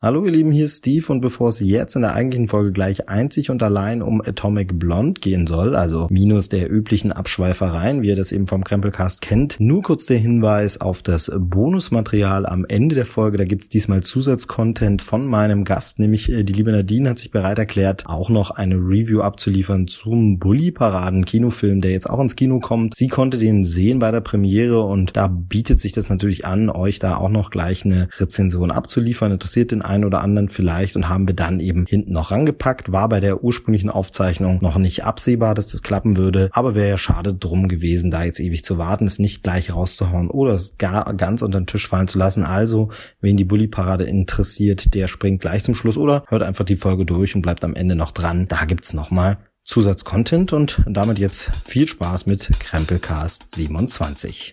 Hallo ihr Lieben, hier ist Steve und bevor es jetzt in der eigentlichen Folge gleich einzig und allein um Atomic Blonde gehen soll, also minus der üblichen Abschweifereien, wie ihr das eben vom Krempelcast kennt, nur kurz der Hinweis auf das Bonusmaterial am Ende der Folge. Da gibt es diesmal Zusatzcontent von meinem Gast, nämlich äh, die liebe Nadine hat sich bereit erklärt, auch noch eine Review abzuliefern zum Bully-Paraden-Kinofilm, der jetzt auch ins Kino kommt. Sie konnte den sehen bei der Premiere und da bietet sich das natürlich an, euch da auch noch gleich eine Rezension abzuliefern. Interessiert den einen oder anderen vielleicht und haben wir dann eben hinten noch rangepackt. War bei der ursprünglichen Aufzeichnung noch nicht absehbar, dass das klappen würde, aber wäre ja schade drum gewesen, da jetzt ewig zu warten, es nicht gleich rauszuhauen oder es gar ganz unter den Tisch fallen zu lassen. Also, wen die Bully-Parade interessiert, der springt gleich zum Schluss oder hört einfach die Folge durch und bleibt am Ende noch dran. Da gibt's nochmal Zusatzcontent und damit jetzt viel Spaß mit Krempelcast 27.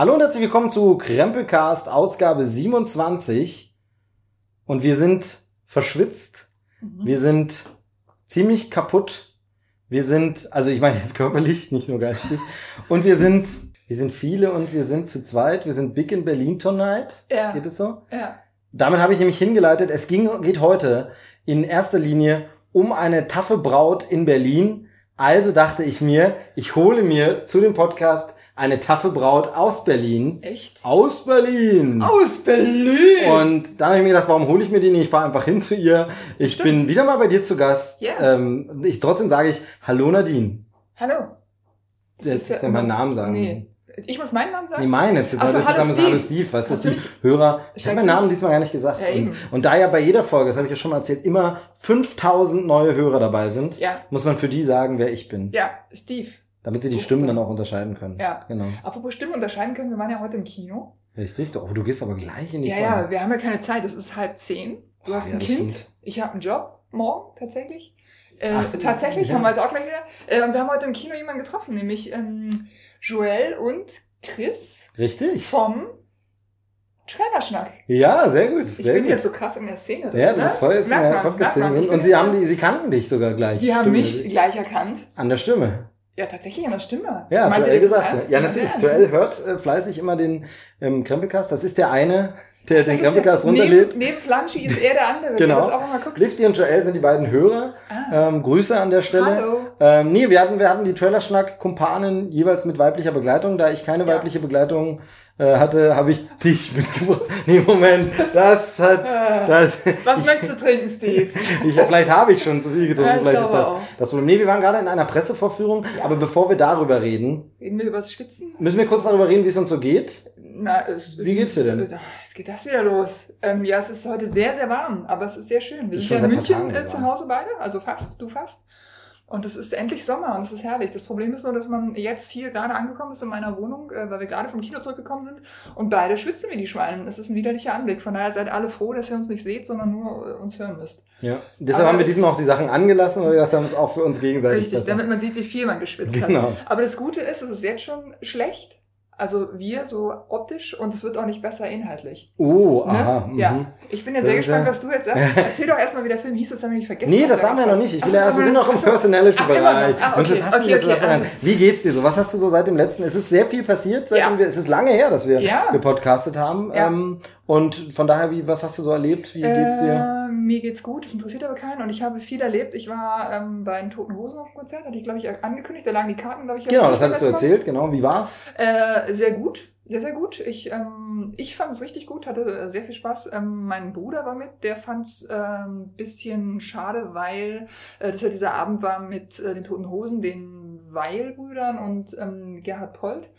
Hallo und herzlich willkommen zu Krempelcast Ausgabe 27. Und wir sind verschwitzt. Mhm. Wir sind ziemlich kaputt. Wir sind, also ich meine jetzt körperlich, nicht nur geistig. Und wir sind, wir sind viele und wir sind zu zweit. Wir sind big in Berlin tonight. Ja. Geht es so? Ja. Damit habe ich nämlich hingeleitet. Es ging, geht heute in erster Linie um eine taffe Braut in Berlin. Also dachte ich mir, ich hole mir zu dem Podcast eine taffe Braut aus Berlin. Echt? Aus Berlin. Aus Berlin! Und dann habe ich mir gedacht, warum hole ich mir die nicht? Ich fahre einfach hin zu ihr. Ich Stimmt. bin wieder mal bei dir zu Gast. Ja. Ähm, ich, trotzdem sage ich, hallo Nadine. Hallo. Jetzt ist ja jetzt ja meinen Namen sagen. Nee. Ich muss meinen Namen sagen? Nee, meine. Jetzt, so, das ist hallo damals Steve. Hallo Steve. Was ist die Hörer? Ich habe meinen Namen diesmal gar nicht gesagt. Ja, und, und da ja bei jeder Folge, das habe ich ja schon mal erzählt, immer 5000 neue Hörer dabei sind, Ja. muss man für die sagen, wer ich bin. Ja, Steve. Damit sie die. Stimmen dann auch unterscheiden können. Ja. Genau. Apropos Stimmen unterscheiden können, wir waren ja heute im Kino. Richtig. Oh, du gehst aber gleich in die Ja, Folge. ja, wir haben ja keine Zeit. Es ist halb zehn. Du Ah, hast ja, ein Kind. stimmt. Ich habe einen Job. Morgen tatsächlich. Äh, Ach, tatsächlich, ja. haben wir jetzt auch gleich wieder. Äh, und wir haben heute im Kino jemanden getroffen, nämlich ähm, Joel und Chris Richtig. vom Trailerschnack. Ja, sehr gut. Ich Sehr bin gut. jetzt so krass in der Szene. Ja, drin, du ne? bist voll jetzt in der Podcast-Szene. Und sie haben die, sie kannten dich sogar gleich. Die haben mich gleich erkannt. An der Stimme. Ja, tatsächlich an der Stimme. Ja, Meint Joel gesagt. Ja, natürlich. Joel hört äh, fleißig immer den ähm, Krempelcast. Das ist der eine, der den Krempelcast runterlädt. Neben, neben Flanschi ist er der andere, Genau. der auch. Lifty und Joel sind die beiden Hörer. Ah, Ähm, Grüße an der Stelle. hallo. Ähm, nee, wir hatten, wir hatten die Trailerschnack-Kumpanen jeweils mit weiblicher Begleitung. Da ich keine Ja. weibliche Begleitung äh, hatte, habe ich dich mitgebracht. Nee, Moment, das hat, Äh, das, Was möchtest du trinken, Steve? ich, vielleicht habe ich schon zu viel getrunken, Ja, ich vielleicht ist das auch. das Problem. Nee, wir waren gerade in einer Pressevorführung, Ja. aber bevor wir darüber reden, Reden wir über das Schwitzen? müssen wir kurz darüber reden, wie es uns so geht. Na, es, Wie geht's dir denn? Jetzt geht das wieder los. Ähm, ja, es ist heute sehr, sehr warm, aber es ist sehr schön. Wir Ist sind ja in München äh, zu. Hause beide, also fast, du fast. Und es ist endlich Sommer und es ist herrlich. Das Problem ist nur, dass man jetzt hier gerade angekommen ist in meiner Wohnung, äh, weil wir gerade vom Kino zurückgekommen sind und beide schwitzen wie die Schweine. Es ist ein widerlicher Anblick. Von daher seid alle froh, dass ihr uns nicht seht, sondern nur äh, uns hören müsst. Ja. Deshalb Aber haben wir es- diesmal auch die Sachen angelassen, weil wir gedacht haben, es auch für uns gegenseitig Richtig, besser. damit man sieht, wie viel man geschwitzt hat. Genau. Aber das Gute ist, es ist jetzt schon schlecht. Also wir so optisch und es wird auch nicht besser inhaltlich. Oh, Ne? aha. mhm. Ja. Ich bin ja sehr gespannt, was du jetzt sagst. Erzähl doch erstmal, wie der Film hieß, das haben wir nicht vergessen. Nee, das da sagen wir noch nicht. Ich will ja, wir sind noch im. Personality-Bereich. Ah, Und das okay, hast du okay, jetzt okay, also- Wie geht's dir so? Was hast du so seit dem letzten? Es ist sehr viel passiert, seitdem Ja. wir, es ist lange her, dass wir Ja. gepodcastet haben. Ja. Ähm, und von daher, wie, was hast du so erlebt? Wie geht's dir? Äh, mir geht's gut, das interessiert aber keinen und ich habe viel erlebt. Ich war ähm, bei den Toten Hosen auf dem Konzert, hatte ich glaube ich angekündigt, da lagen die Karten, glaube ich. Genau, das hattest du erzählt, genau. Wie war's? Äh, sehr gut, sehr, sehr gut. Ich, ähm, ich fand es richtig gut, hatte äh, sehr viel Spaß. Ähm, mein Bruder war mit, der fand es ähm, bisschen schade, weil äh, das ja dieser Abend war mit äh, den Toten Hosen, den Weil-Brüdern und ähm, Gerhard Polt.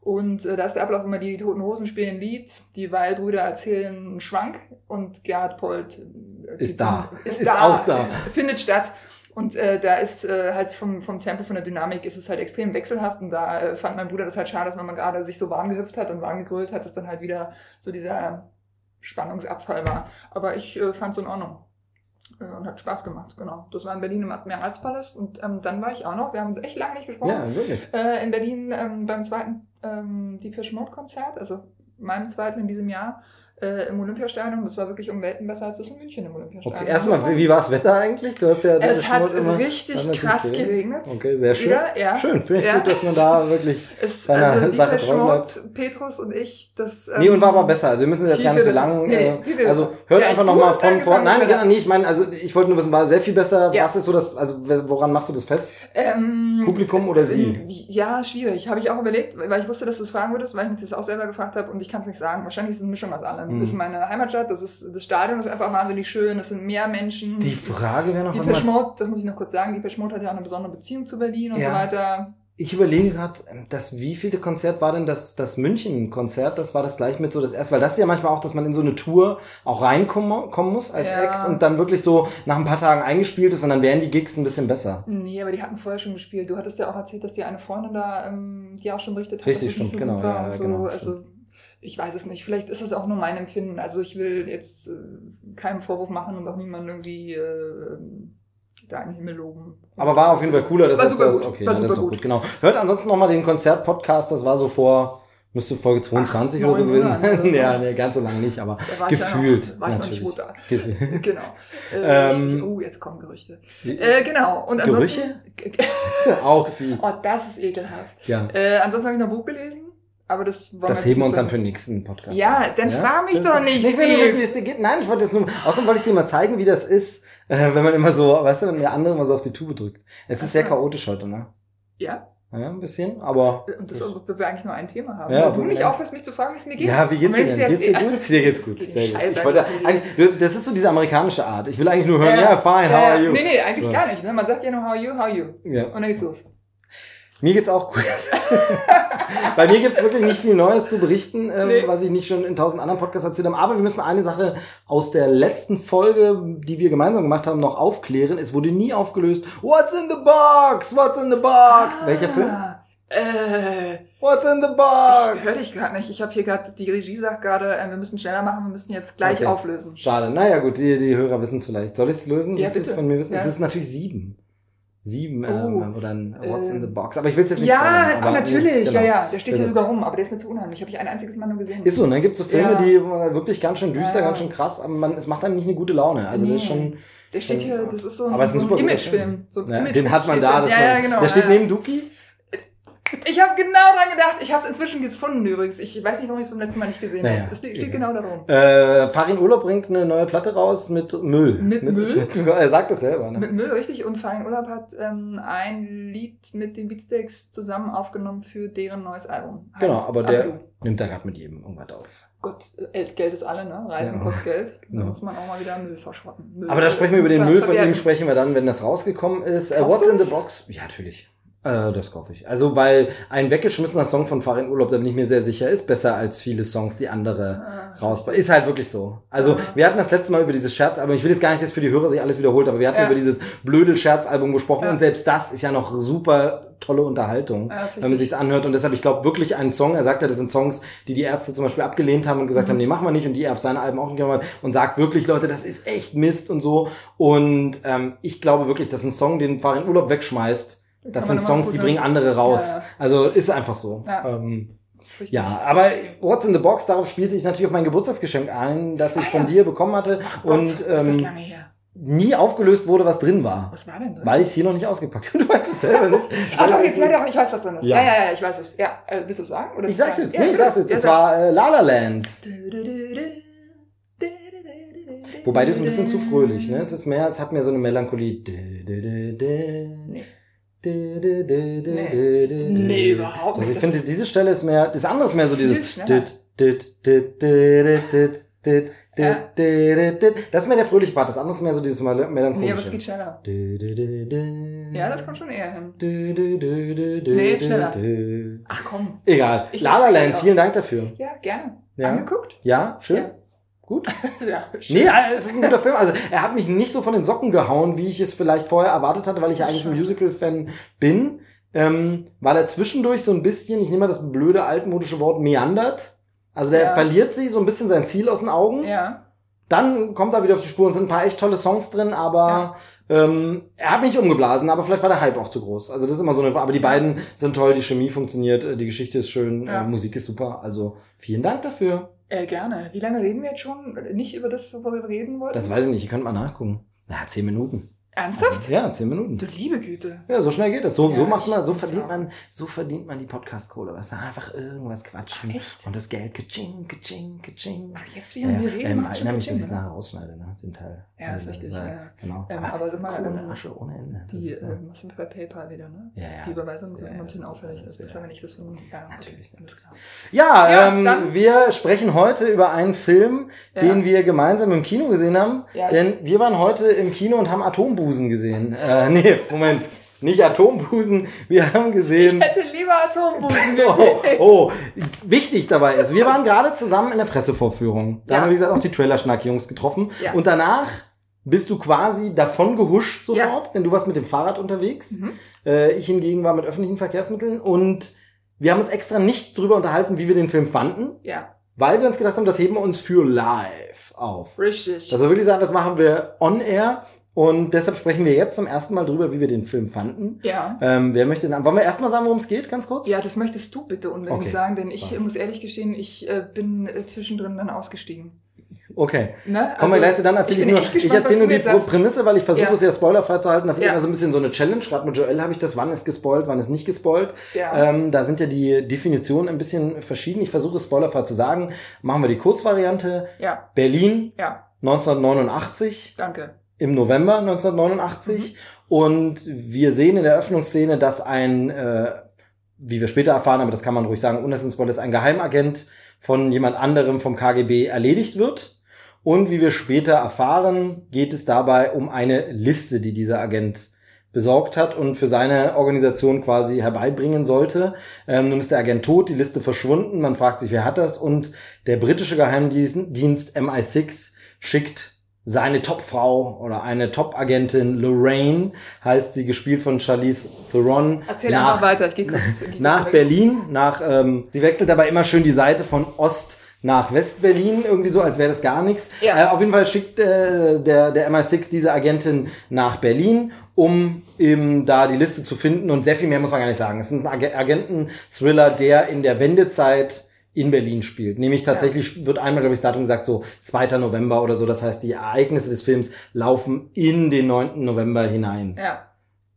Und äh, da ist der Ablauf immer, die, die Toten Hosen spielen ein Lied, die Weil-Brüder erzählen einen Schwank und Gerhard Polt äh, Ist da. Ist, Ist da, auch da. Findet statt. Und äh, da ist äh, halt vom, vom Tempo, von der Dynamik ist es halt extrem wechselhaft. Und da äh, fand mein Bruder das halt schade, dass man gerade sich so warm gehüpft hat und warm gegrölt hat, dass dann halt wieder so dieser Spannungsabfall war. Aber ich äh, fand es in Ordnung. Äh, Und hat Spaß gemacht, genau. Das war in Berlin im Admiralspalast. Und ähm, dann war ich auch noch, wir haben echt lange nicht gesprochen, Ja, wirklich. äh, in Berlin ähm, beim zweiten ähm, Deepish Mode Konzert, also meinem zweiten in diesem Jahr äh, im Olympiastadion. Das war wirklich um Welten besser als das in München im Olympiastadion. Okay, erstmal, wie, war das Wetter eigentlich? Du hast ja Es hat immer- richtig krass geregnet. geregnet. Okay, sehr schön. Wieder, ja. Schön, finde ich Ja. gut, dass man da wirklich. Es, seiner also Sache treu bleibt. Petrus und ich, das... Nee, und war aber ähm, besser. Also wir müssen jetzt gar nicht so lang. Nee, äh, also hört Ja, einfach nochmal von vor. angefangen Nein, genau, nee, ich meine, also ich wollte nur wissen, war sehr viel besser. Ja. Was ist so das, also woran machst du das fest? Ähm, Publikum oder sie? Ja, schwierig. Habe ich auch überlegt, weil ich wusste, dass du es fragen würdest, weil ich mich das auch selber gefragt habe und ich kann es nicht sagen. Wahrscheinlich ist es eine Mischung aus allem. Mhm. Das ist meine Heimatstadt, das ist das Stadion ist einfach wahnsinnig schön, es sind mehr Menschen. Die Frage wäre noch die. Mode, das muss ich noch kurz sagen, die Mode hat ja auch eine besondere Beziehung zu Berlin und Ja. so weiter. Ich überlege gerade, das wievielte Konzert war denn das, das München-Konzert? Das war das gleich mit so das erste, weil das ist ja manchmal auch, dass man in so eine Tour auch reinkommen kommen muss als Ja. Act und dann wirklich so nach ein paar Tagen eingespielt ist und dann wären die Gigs ein bisschen besser. Nee, aber die hatten vorher schon gespielt. Du hattest ja auch erzählt, dass die eine Freundin da, ähm, die auch schon berichtet hat, Richtig, stimmt, so genau, ja, so. genau, also ich weiß es nicht. Vielleicht ist es auch nur mein Empfinden. Also ich will jetzt äh, keinen Vorwurf machen und auch niemanden irgendwie äh, da in den Himmel loben. Aber war auf jeden Fall cooler, das War heißt, gut, okay, war das ist doch gut. gut. genau. Hört ansonsten nochmal den Konzert-Podcast, das war so vor, müsste Folge 22 Ach, oder so gewesen sein. oder so. ja, nee, ganz so lange nicht, aber Da war ich gefühlt. Ja noch, war ich noch natürlich. nicht Mutter. Gefühlt. Genau. Äh, Ähm, oh, jetzt kommen Gerüchte. Äh, genau. Und ansonsten, auch die, oh, das ist ekelhaft. ja. Äh, ansonsten habe ich noch ein Buch gelesen. Aber das Das heben wir uns dann für den nächsten Podcast. Ja, dann frag mich Das- doch nicht, Ich will nur wissen, wie es dir geht. Nein, ich wollte jetzt nur, außerdem wollte ich dir mal zeigen, wie das ist, äh, wenn man immer so, weißt du, wenn der andere immer so auf die Tube drückt. Es ist sehr chaotisch heute, ne? Ja, Ja, ein bisschen, aber. und das, obwohl wir eigentlich nur ein Thema haben. Ja, Ja, du nicht aufhörst, mich zu fragen, wie es mir geht. Ja, wie geht's dir denn? Geht's dir gut? Dir geht's gut. Sehr gut. Ich wollte, das- das ist so diese amerikanische Art. Ich will eigentlich nur hören, Ja. ja, fine, how Ja, are you? Nee, nee, eigentlich So. gar nicht. Ne? Man sagt ja nur, how you, how you. Ja. Und dann geht's los. Mir geht's auch gut. Bei mir gibt's wirklich nicht viel Neues zu berichten, ähm, Nee. was ich nicht schon in tausend anderen Podcasts erzählt habe. Aber wir müssen eine Sache aus der letzten Folge, die wir gemeinsam gemacht haben, noch aufklären. Es wurde nie aufgelöst. What's in the box? What's in the box? Welcher Film? Ah, Äh, What's in the ich box? höre dich gerade nicht. Ich habe hier gerade, die Regie sagt gerade, äh, wir müssen schneller machen, wir müssen jetzt gleich Okay. auflösen. Schade. Naja, gut, die, die Hörer wissen es vielleicht. Soll ich es lösen? Ja, Willst es bitte. von mir wissen? Ja. Es ist natürlich sieben. Sieben Oh. ähm, oder ein What's in Ähm. the box. Aber ich will es jetzt nicht Ja, spoilern, natürlich, genau. ja, ja. Der steht hier Bitte. sogar rum, aber der ist mir zu unheimlich. Habe ich ein einziges Mal nur gesehen. Ist so, ne? Gibt so Filme, Ja. die wirklich ganz schön düster, Ja. ganz schön krass, aber man, es macht einem nicht eine gute Laune. Also das ist Nee. schon. Der steht hier, das ist so ein, Aber ein so guter Imagefilm. So ein Ja, Image den hat man da. Ja, man, ja, genau. Der steht ja, neben Duki. Ich habe genau dran gedacht. Ich habe es inzwischen gefunden übrigens. Ich weiß nicht, warum ich es beim letzten Mal nicht gesehen Naja, habe. Es steht egal. genau darum. Äh, Farin Urlaub bringt eine neue Platte raus mit Müll. Mit Müll? Mit, er sagt es selber, ne? Mit Müll, richtig. Und Farin Urlaub hat ähm, ein Lied mit den Beatsteaks zusammen aufgenommen für deren neues Album. Genau, Heißt aber der Abidu. nimmt da gerade mit jedem irgendwas auf. Gott, äh, Geld ist alle, ne? Reisen Ja. kostet Geld. Da Ja. muss man auch mal wieder Müll verschrotten. Müll Aber da sprechen wir über den Müll, von ihm sprechen wir dann, wenn das rausgekommen ist. Äh, What's in the Box? Ja, natürlich. Äh, das kaufe ich. Also, weil ein weggeschmissener Song von Farin Urlaub, da bin ich mir sehr sicher, ist besser als viele Songs, die andere Ah, rausbringen. Ist halt wirklich so. Also, Ja. wir hatten das letzte Mal über dieses Scherzalbum, ich will jetzt gar nicht, dass für die Hörer sich alles wiederholt, aber wir hatten Ja. über dieses Blödel-Scherzalbum gesprochen Ja. und selbst das ist ja noch super tolle Unterhaltung. Ja, wenn man sich's anhört und deshalb, ich glaube wirklich einen Song, er sagt ja, das sind Songs, die die Ärzte zum Beispiel abgelehnt haben und gesagt Mhm. haben, nee, machen wir nicht und die er auf seine Alben auch nicht gemacht hat und sagt wirklich, Leute, das ist echt Mist und so und ähm, ich glaube wirklich, dass ein Song, den Farin Urlaub wegschmeißt, das sind Songs, die bringen andere raus. Ja, ja. Also ist einfach so. Ja. Ähm, ja, aber What's in the Box, darauf spielte ich natürlich auf mein Geburtstagsgeschenk ein, das ich Ah, von dir bekommen hatte Gott, und ähm, nie aufgelöst wurde, was drin war. Was war denn drin? Weil ich es hier noch nicht ausgepackt habe. Du weißt es selber nicht. Ach doch, jetzt werde ich auch, ich weiß, was drin ist. Ja. Ja, ja, ja, ich weiß es. Ja, äh, willst du es sagen? Oder Ich sag's jetzt. Ja, nee, ich sag's jetzt. Es war äh, La La Land. Wobei das ist ein bisschen zu fröhlich, ne? Es ist mehr, es hat mehr so eine Melancholie. Nee. Nee, Nee, überhaupt nicht. Also ich finde, diese Stelle ist mehr, das andere ist mehr so dieses. Ja. Das ist mehr der fröhliche Part, das andere ist mehr so dieses Mel- Nee, aber es melancholische. geht schneller. Ja, Ja, das kommt schon eher hin. Nee, schneller. Ach komm. Egal. Ich La La lass Land, vielen Dank dafür. Ja, gerne. Ja. Angeguckt? Ja, schön. Ja. Gut. ja, schön. Nee, äh, es ist ein guter Film. Also er hat mich nicht so von den Socken gehauen, wie ich es vielleicht vorher erwartet hatte, weil ich ja eigentlich ein. Musical-Fan bin. Ähm, weil er zwischendurch so ein bisschen, ich nehme mal das blöde altmodische Wort, meandert. Also der Ja. verliert sich so ein bisschen sein Ziel aus den Augen. Ja. dann kommt er wieder auf die Spur. Es sind ein paar echt tolle Songs drin, aber ähm, er hat mich umgeblasen, aber vielleicht war der Hype auch zu groß. Also das ist immer so eine, aber die beiden sind toll, die Chemie funktioniert, äh, die Geschichte ist schön, Ja. äh, Musik ist super. Also vielen Dank dafür. Äh, gerne. Wie lange reden wir jetzt schon? Nicht über das, worüber wir reden wollten? Das weiß ich nicht, ihr könnt mal nachgucken. Na, zehn Minuten. Ernsthaft? Ja, zehn Minuten. Du liebe Güte. Ja, so schnell geht das. So, Ja, so macht man, so ich- verdient man, so verdient man die Podcast-Kohle. Was da einfach irgendwas quatschen. Echt? Und das Geld, kaching, kaching, kaching. Ach, jetzt während wir reden, ähm, erinnere mich, dass ich es nachher rausschneide, ne? Den Teil. Ja, ist richtig, ja. Genau. Ähm, aber sag mal, Kohle, ähm, Asche ohne Ende. Das Die ist, äh, was sind bei PayPal wieder, ne? ja, ja, Die sind ist, immer ja, ein bisschen auffällig. Das ist ja. aber nicht das. Ja, okay, Natürlich. Ja, Ja, ähm, wir sprechen heute über einen Film, Ja. den wir gemeinsam im Kino gesehen haben. Ja. Denn wir waren heute im Kino und haben Atombusen gesehen. Äh, nee, Moment. Nicht Atombusen. Wir haben gesehen. Ich hätte lieber Atombusen Oh, gesehen. oh, wichtig dabei ist, wir waren gerade zusammen in der Pressevorführung. Da Ja. haben wir, wie gesagt, auch die Trailer-Schnack-Jungs getroffen. Ja. Und danach bist du quasi davon gehuscht sofort, Ja. denn du warst mit dem Fahrrad unterwegs. Mhm. Äh, ich hingegen war mit öffentlichen Verkehrsmitteln und wir haben uns extra nicht drüber unterhalten, wie wir den Film fanden, Ja, weil wir uns gedacht haben, das heben wir uns für live auf. richtig. Also würde ich sagen, das machen wir on air und deshalb sprechen wir jetzt zum ersten Mal drüber, wie wir den Film fanden. ja. Ähm, wer möchte denn, wollen wir erstmal sagen, worum es geht, ganz kurz? Ja, das möchtest du bitte unbedingt Okay. sagen, denn ich Warte. muss ehrlich gestehen, ich äh, bin äh, zwischendrin dann ausgestiegen. Okay. Ne? Kommen wir Also, gleich zu, dann erzähle ich, bin nur, echt ich gespannt, erzähle nur die. Prämisse, weil ich versuche Ja. es ja spoilerfrei zu halten. Das ist Ja. immer so ein bisschen so eine Challenge. Gerade mit Joel habe ich das, wann ist gespoilt, wann ist nicht gespoilt. Ja. Ähm, da sind ja die Definitionen ein bisschen verschieden. Ich versuche es spoilerfrei zu sagen. Machen wir die Kurzvariante. ja, Berlin ja, 1989 danke. Im November 1989 Mhm. und wir sehen in der Öffnungsszene, dass ein, äh, wie wir später erfahren, aber das kann man ruhig sagen, Spoiler ist, ein Geheimagent von jemand anderem vom KGB erledigt wird. Und wie wir später erfahren, geht es dabei um eine Liste, die dieser Agent besorgt hat und für seine Organisation quasi herbeibringen sollte. Ähm, nun ist der Agent tot, die Liste verschwunden, man fragt sich, wer hat das? Und der britische Geheimdienst Dienst MI6 schickt seine Topfrau oder eine Top-Agentin Lorraine, heißt sie, gespielt von Charlize Theron, Erzähl nach, einfach weiter. Ich geh kurz, ich geh nach weg. Berlin, nach, ähm, sie wechselt dabei immer schön die Seite von Ost nach West-Berlin, irgendwie so, als wäre das gar nichts. Ja. Äh, auf jeden Fall schickt äh, der, der MI6 diese Agentin nach Berlin, um eben da die Liste zu finden und sehr viel mehr muss man gar nicht sagen. Es ist ein Ag Agenten-Thriller, der in der Wendezeit in Berlin spielt. Nämlich tatsächlich wird einmal, glaube ich, das Datum gesagt, so 2. November oder so. Das heißt, die Ereignisse des Films laufen in den 9. November hinein. Ja,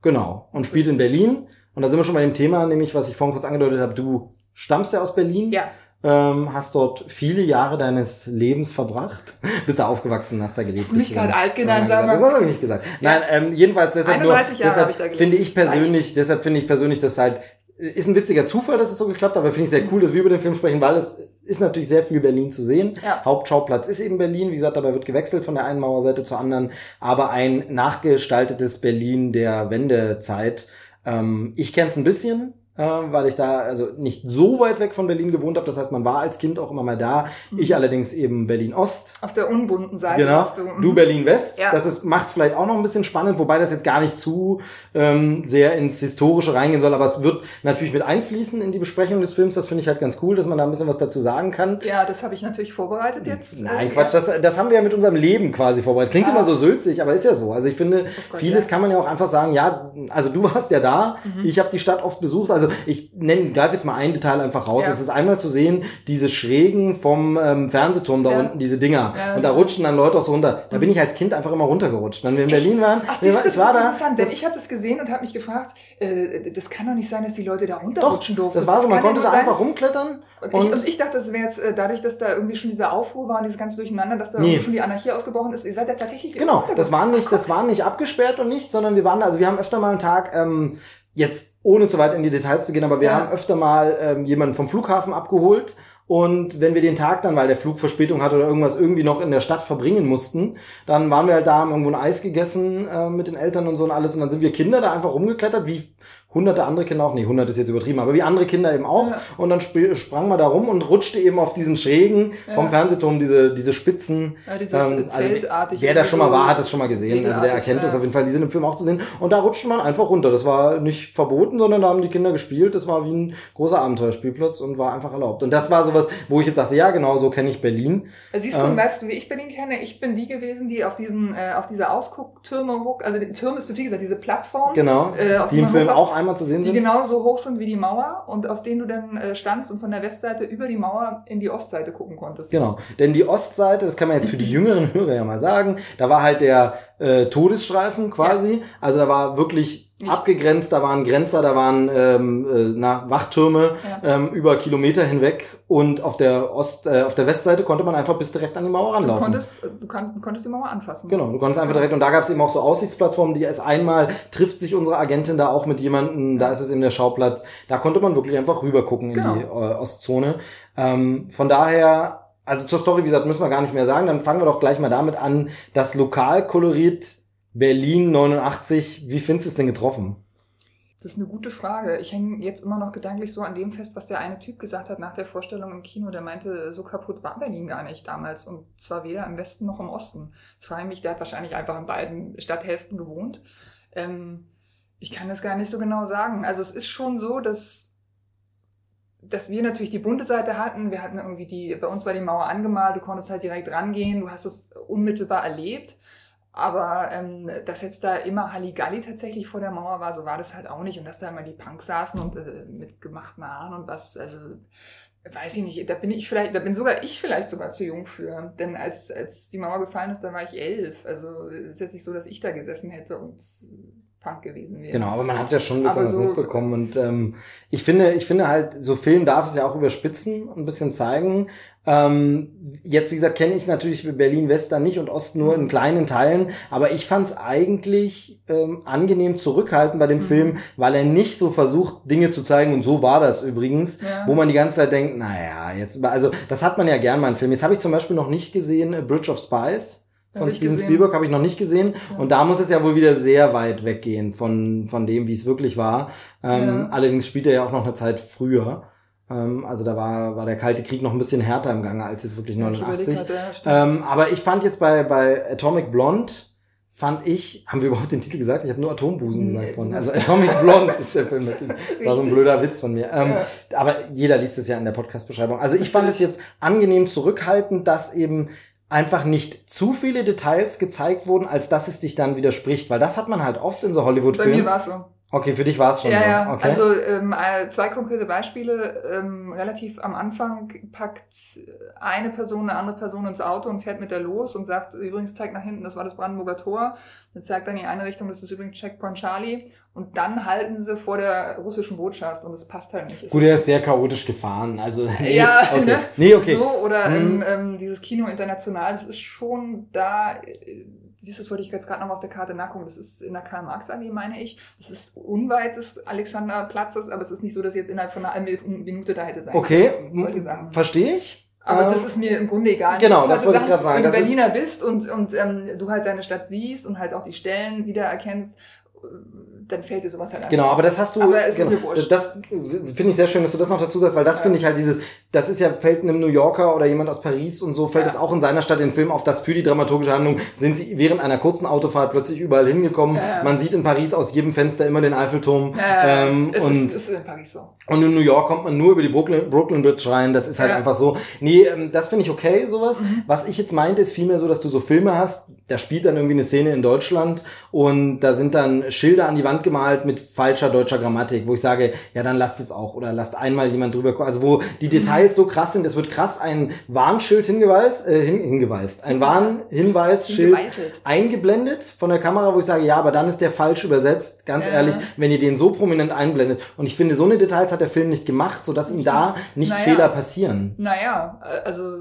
Genau. Und spielt in Berlin. Und da sind wir schon bei dem Thema, nämlich was ich vorhin kurz angedeutet habe. Du stammst ja aus Berlin. ja. Ähm, hast dort viele Jahre deines Lebens verbracht. Bist da aufgewachsen, hast da gelebt. Hast du mich du gerade alt genannt, Ja, sag mal. Das habe ich nicht gesagt. Nein, ähm, jedenfalls deshalb nur, 31 Jahre deshalb ich finde ich persönlich, deshalb finde ich persönlich, das halt, ist ein witziger Zufall, dass es so geklappt hat, aber finde ich sehr cool, dass wir über den Film sprechen, weil es ist natürlich sehr viel Berlin zu sehen. Ja. Hauptschauplatz ist eben Berlin. Wie gesagt, dabei wird gewechselt von der einen Mauerseite zur anderen, aber ein nachgestaltetes Berlin der Wendezeit. Ähm, ich kenne es ein bisschen, weil ich da also nicht so weit weg von Berlin gewohnt habe. Das heißt, man war als Kind auch immer mal da. Mhm. Ich allerdings eben Berlin-Ost. Auf der unbunten Seite Genau. warst du. Mhm. Du Berlin-West. Ja. Das ist, macht vielleicht auch noch ein bisschen spannend, wobei das jetzt gar nicht zu ähm, sehr ins Historische reingehen soll. Aber es wird natürlich mit einfließen in die Besprechung des Films. Das finde ich halt ganz cool, dass man da ein bisschen was dazu sagen kann. Ja, das habe ich natürlich vorbereitet jetzt. Nein, Äh, Quatsch, das, das haben wir ja mit unserem Leben quasi vorbereitet. Klingt Ja. immer so sülzig, aber ist ja so. Also ich finde, Oh Gott, vieles ja. kann man ja auch einfach sagen, ja, also du warst ja da, Mhm. ich habe die Stadt oft besucht, also ich nenn, greife jetzt mal ein Detail einfach raus. Ja. Es ist einmal zu sehen, diese Schrägen vom ähm, Fernsehturm da Ja. unten, diese Dinger. Ja, und da rutschen dann Leute auch so runter. Da bin ich als Kind einfach immer runtergerutscht. Wenn wir in? Berlin waren, Ach, siehst ich war ist da. denn ich habe das gesehen und habe mich gefragt, äh, das kann doch nicht sein, dass die Leute da doch, runterrutschen durften. das war so, man konnte da sein- einfach rumklettern. Und, Und- ich, und ich dachte, das wäre jetzt äh, dadurch, dass da irgendwie schon dieser Aufruhr war und dieses ganze Durcheinander, dass da Nee. schon die Anarchie ausgebrochen ist. Ihr seid ja tatsächlich Genau, das war nicht, das war nicht abgesperrt und nicht, sondern wir waren, da- also wir haben öfter mal einen Tag, ähm, jetzt ohne zu weit in die Details zu gehen, aber wir Ja. haben öfter mal ähm, jemanden vom Flughafen abgeholt. Und wenn wir den Tag dann, weil der Flug Verspätung hatte oder irgendwas irgendwie noch in der Stadt verbringen mussten, dann waren wir halt da, haben irgendwo ein Eis gegessen äh, mit den Eltern und so und alles. Und dann sind wir Kinder da einfach rumgeklettert, wie hunderte andere Kinder auch, nee, hundert ist jetzt übertrieben, aber wie andere Kinder eben auch. Ja. Und dann sp sprang man da rum und rutschte eben auf diesen Schrägen ja. vom Fernsehturm, diese, diese Spitzen. Ja, diese ähm, also wer da schon mal war, hat das schon mal gesehen. Also der erkennt das auf jeden Fall. Die sind im Film auch zu sehen. Und da rutschte man einfach runter. Das war nicht verboten, sondern da haben die Kinder gespielt. Das war wie ein großer Abenteuerspielplatz und war einfach erlaubt. Und das war sowas, wo ich jetzt sagte, ja, genau, so kenne ich Berlin. Siehst du, ähm, weißt du, wie ich Berlin kenne? Ich bin die gewesen, die auf diesen, äh, auf diese Ausgucktürme hoch, also die Türme ist, wie gesagt, diese Plattform. Genau. Äh, die im Film auch einmal zu sehen die sind. Die genauso hoch sind wie die Mauer und auf denen du dann äh, standst und von der Westseite über die Mauer in die Ostseite gucken konntest. Genau. Denn die Ostseite, das kann man jetzt für die jüngeren Hörer ja mal sagen, da war halt der äh, Todesstreifen quasi. Ja. Also da war wirklich Nichts. abgegrenzt, da waren Grenzer, da waren ähm, äh, na, Wachtürme ja. ähm, über Kilometer hinweg und auf der Ost, äh, auf der Westseite konnte man einfach bis direkt an die Mauer ranlaufen. Du konntest, du, kann, du konntest die Mauer anfassen. Genau, du konntest einfach direkt und da gab es eben auch so Aussichtsplattformen, die erst einmal trifft sich unsere Agentin da auch mit jemandem, ja. da ist es eben der Schauplatz, da konnte man wirklich einfach rüber gucken genau. in die äh, Ostzone. Ähm, von daher also zur Story, wie gesagt, müssen wir gar nicht mehr sagen. Dann fangen wir doch gleich mal damit an. Das Lokalkolorit Berlin 89, wie findest du es denn getroffen? Das ist eine gute Frage. Ich hänge jetzt immer noch gedanklich so an dem fest, was der eine Typ gesagt hat nach der Vorstellung im Kino. Der meinte, so kaputt war Berlin gar nicht damals. Und zwar weder im Westen noch im Osten. Das frage ich mich, der hat wahrscheinlich einfach in beiden Stadthälften gewohnt. Ähm, ich kann das gar nicht so genau sagen. Also es ist schon so, dass, dass wir natürlich die bunte Seite hatten. Wir hatten irgendwie die, bei uns war die Mauer angemalt, du konntest halt direkt rangehen, du hast es unmittelbar erlebt. Aber ähm, dass jetzt da immer Halligalli tatsächlich vor der Mauer war, so war das halt auch nicht. Und dass da immer die Punks saßen und äh, mit gemachten Haaren und was, also weiß ich nicht, da bin ich vielleicht, da bin sogar ich vielleicht sogar zu jung für. Denn als, als die Mauer gefallen ist, da war ich elf. Also es ist jetzt nicht so, dass ich da gesessen hätte und Punk gewesen wäre. Genau, aber man hat ja schon ein bisschen was so, mitbekommen. Und ähm, ich finde, ich finde halt, so Film darf es ja auch überspitzen und ein bisschen zeigen. Ähm, jetzt, wie gesagt, kenne ich natürlich Berlin-West da nicht und Ost nur in kleinen Teilen, aber ich fand es eigentlich ähm, angenehm zurückhaltend bei dem mhm. Film, weil er nicht so versucht, Dinge zu zeigen, und so war das übrigens, ja. wo man die ganze Zeit denkt, naja, jetzt, also das hat man ja gern mal in Film. Jetzt habe ich zum Beispiel noch nicht gesehen Bridge of Spies von Steven gesehen. Spielberg habe ich noch nicht gesehen. Ja. Und da muss es ja wohl wieder sehr weit weggehen von, von dem, wie es wirklich war. Ähm, ja. Allerdings spielt er ja auch noch eine Zeit früher. Ähm, also da war, war der Kalte Krieg noch ein bisschen härter im Gange als jetzt wirklich 89. Ja, ähm, aber ich fand jetzt bei, bei Atomic Blonde, fand ich, haben wir überhaupt den Titel gesagt? Ich habe nur Atombusen nee, gesagt von. Also Atomic Blonde ist der Film natürlich. Das war so ein blöder Witz von mir. Ähm, ja. Aber jeder liest es ja in der Podcast-Beschreibung. Also ich fand es jetzt angenehm zurückhaltend, dass eben einfach nicht zu viele Details gezeigt wurden, als dass es dich dann widerspricht. Weil das hat man halt oft in so Hollywood-Filmen. Bei mir war so. Okay, für dich war es schon ja, so. Ja, okay. also ähm, äh, zwei konkrete Beispiele. Ähm, relativ am Anfang packt eine Person eine andere Person ins Auto und fährt mit der los und sagt, übrigens zeigt nach hinten, das war das Brandenburger Tor. Dann zeigt dann in die eine Richtung, das ist übrigens Checkpoint Charlie. Und dann halten sie vor der russischen Botschaft und es passt halt nicht. Gut, er ist sehr chaotisch gefahren. Also nee, ja, okay. Ne? Nee, okay. So, oder hm. ähm, ähm, dieses Kino international, das ist schon da. Äh, siehst du, das wollte ich jetzt gerade noch mal auf der Karte nachgucken. Das ist in der Karl-Marx-Allee, meine ich. Das ist unweit des Alexanderplatzes, aber es ist nicht so, dass jetzt innerhalb von einer Minute da hätte sein Okay, verstehe ich. Aber ähm, das ist mir im Grunde egal. Genau, das wollte ich gerade sagen. Wenn du Berliner bist und, und ähm, du halt deine Stadt siehst und halt auch die Stellen wiedererkennst, dann fällt dir sowas halt an. Genau, aber das hast du, aber genau, das, das finde ich sehr schön, dass du das noch dazu sagst, weil das ja. finde ich halt dieses, das ist ja, fällt einem New Yorker oder jemand aus Paris und so, fällt es auch in seiner Stadt in Film auf, dass für die dramaturgische Handlung sind sie während einer kurzen Autofahrt plötzlich überall hingekommen. Ja. Man sieht in Paris aus jedem Fenster immer den Eiffelturm. Ja, ähm, es und, ist, ist in Paris so. Und in New York kommt man nur über die Brooklyn, Brooklyn Bridge rein, das ist halt einfach so. Nee, ähm, das finde ich okay, sowas. Mhm. Was ich jetzt meinte, ist vielmehr so, dass du so Filme hast, da spielt dann irgendwie eine Szene in Deutschland und da sind dann Schilder an die Wand gemalt mit falscher deutscher Grammatik, wo ich sage, ja, dann lasst es auch oder lasst einmal jemand drüber kommen. Also wo die Details so krass sind, es wird krass ein Warnschild hingeweist, äh, hin, hingeweist, ein Warnhinweisschild eingeblendet von der Kamera, wo ich sage, ja, aber dann ist der falsch übersetzt. Ganz ja. ehrlich, wenn ihr den so prominent einblendet. Und ich finde, so eine Details hat der Film nicht gemacht, sodass ihm da nicht naja. Fehler passieren. Naja, also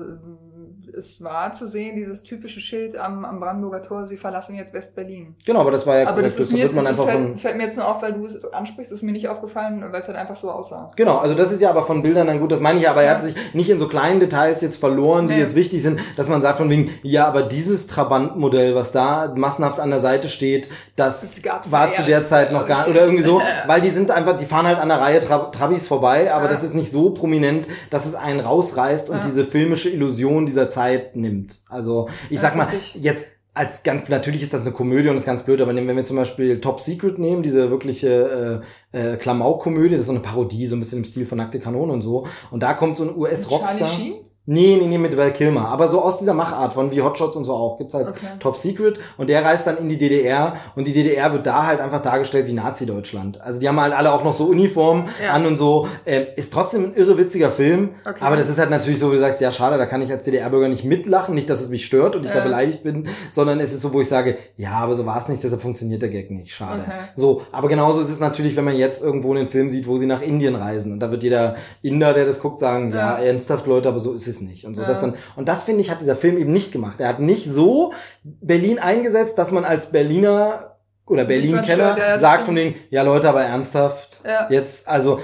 es war zu sehen, dieses typische Schild am, am Brandenburger Tor, sie verlassen jetzt West-Berlin. Genau, aber das war ja Aber das, ist mir, wird man das einfach fällt, von, fällt mir jetzt nur auf, weil du es ansprichst, ist mir nicht aufgefallen, weil es halt einfach so aussah. Genau, also das ist ja aber von Bildern dann gut, das meine ich aber er hat sich nicht in so kleinen Details jetzt verloren, die Nee. jetzt wichtig sind, dass man sagt von wegen, ja, aber dieses Trabant-Modell, was da massenhaft an der Seite steht, das, Das war ja zu der Zeit noch gar oder irgendwie so, weil die sind einfach, die fahren halt an der Reihe Tra Trabis vorbei, aber Ja. das ist nicht so prominent, dass es einen rausreißt und Ja. diese filmische Illusion dieser Zeit nimmt. Also ich sag mal, jetzt als ganz natürlich ist das eine Komödie und ist ganz blöd, aber wenn wir zum Beispiel Top Secret nehmen, diese wirkliche äh, äh, Klamauk-Komödie, das ist so eine Parodie, so ein bisschen im Stil von Nackte Kanone und so. Und da kommt so ein US-Rockstar. Charlie Sheen? Nee, nee, nee, mit Val Kilmer. Aber so aus dieser Machart von wie Hotshots und so auch. Gibt's halt Okay. Top Secret und der reist dann in die DDR und die DDR wird da halt einfach dargestellt wie Nazi-Deutschland. Also die haben halt alle auch noch so Uniformen Ja. an und so. Ähm, ist trotzdem ein irre witziger Film. Okay. Aber das ist halt natürlich so, wie du sagst, ja schade, da kann ich als DDR-Bürger nicht mitlachen. Nicht, dass es mich stört und ich da Ja. beleidigt bin, sondern es ist so, wo ich sage, ja, aber so war es nicht, deshalb funktioniert der Gag nicht. Schade. Okay. So, aber genauso ist es natürlich, wenn man jetzt irgendwo einen Film sieht, wo sie nach Indien reisen. Und da wird jeder Inder, der das guckt, sagen, ja, Ja. ernsthaft, Leute, aber so ist es nicht. Und so, Ja. das dann, und das finde ich, hat dieser Film eben nicht gemacht. Er hat nicht so Berlin eingesetzt, dass man als Berliner oder Berlin-Kenner ja, das sagt von denen, ja Leute, aber ernsthaft, Ja. jetzt, also,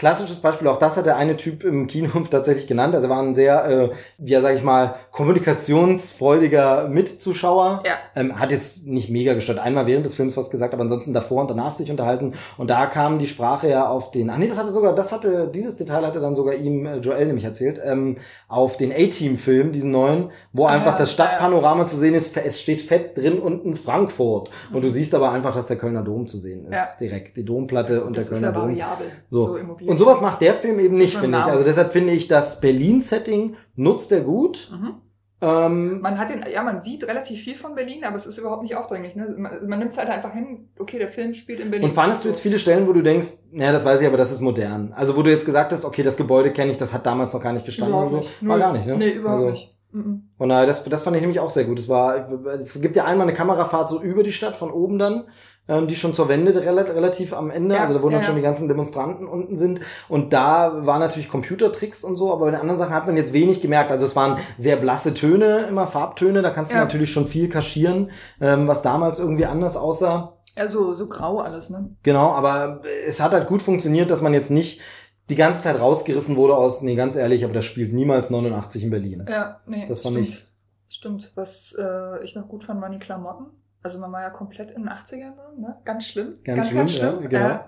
Klassisches Beispiel, auch das hat der eine Typ im Kino tatsächlich genannt. Also er war ein sehr, äh, ja, sag ich mal, kommunikationsfreudiger Mitzuschauer. Ja. Ähm, hat jetzt nicht mega gestört. Einmal während des Films was gesagt, aber ansonsten davor und danach sich unterhalten. Und da kam die Sprache ja auf den, ach nee, das hatte sogar, das hatte, dieses Detail hatte dann sogar ihm äh, Joel nämlich erzählt, ähm, auf den A-Team-Film, diesen neuen, wo Ah, einfach das ja, ja. Stadtpanorama zu sehen ist. Es steht fett drin unten Frankfurt. Und du siehst aber einfach, dass der Kölner Dom zu sehen ist. Ja. Direkt. Die Domplatte und das der ist Kölner ja Dom. variabel. So. Und sowas macht der Film eben nicht, finde ich. Also deshalb finde ich, das Berlin-Setting nutzt er gut. Mhm. Ähm, Man hat den, ja, man sieht relativ viel von Berlin, aber es ist überhaupt nicht aufdringlich. Ne? Man, man nimmt es halt einfach hin, okay, der Film spielt in Berlin. und fandest du jetzt viele Stellen, wo du denkst, naja, das weiß ich, aber das ist modern. Also wo du jetzt gesagt hast, okay, das Gebäude kenne ich, das hat damals noch gar nicht gestanden Überhaupt oder so. nicht. War Null. gar nicht, ne? Nee, überhaupt also, nicht. Mhm. Von daher, das, das fand ich nämlich auch sehr gut. Es war, es gibt ja einmal eine Kamerafahrt so über die Stadt von oben dann, ähm, die schon zur Wende rela- relativ am Ende, Ja, also da wo ja, dann schon die ganzen Demonstranten unten sind. Und da waren natürlich Computertricks und so, aber bei den anderen Sachen hat man jetzt wenig gemerkt. Also es waren sehr blasse Töne, immer Farbtöne, da kannst du Ja. natürlich schon viel kaschieren, ähm, was damals irgendwie anders aussah. Ja, so, so grau alles, ne? Genau, aber es hat halt gut funktioniert, dass man jetzt nicht die ganze Zeit rausgerissen wurde aus, nee, ganz ehrlich, aber das spielt niemals 89 in Berlin. Ja, nee. Das fand stimmt. ich- Stimmt. Was äh, ich noch gut fand, waren die Klamotten. Also man war ja komplett in den 80ern, so, ne? Ganz schlimm. Ganz schlimm, ja, genau. Äh,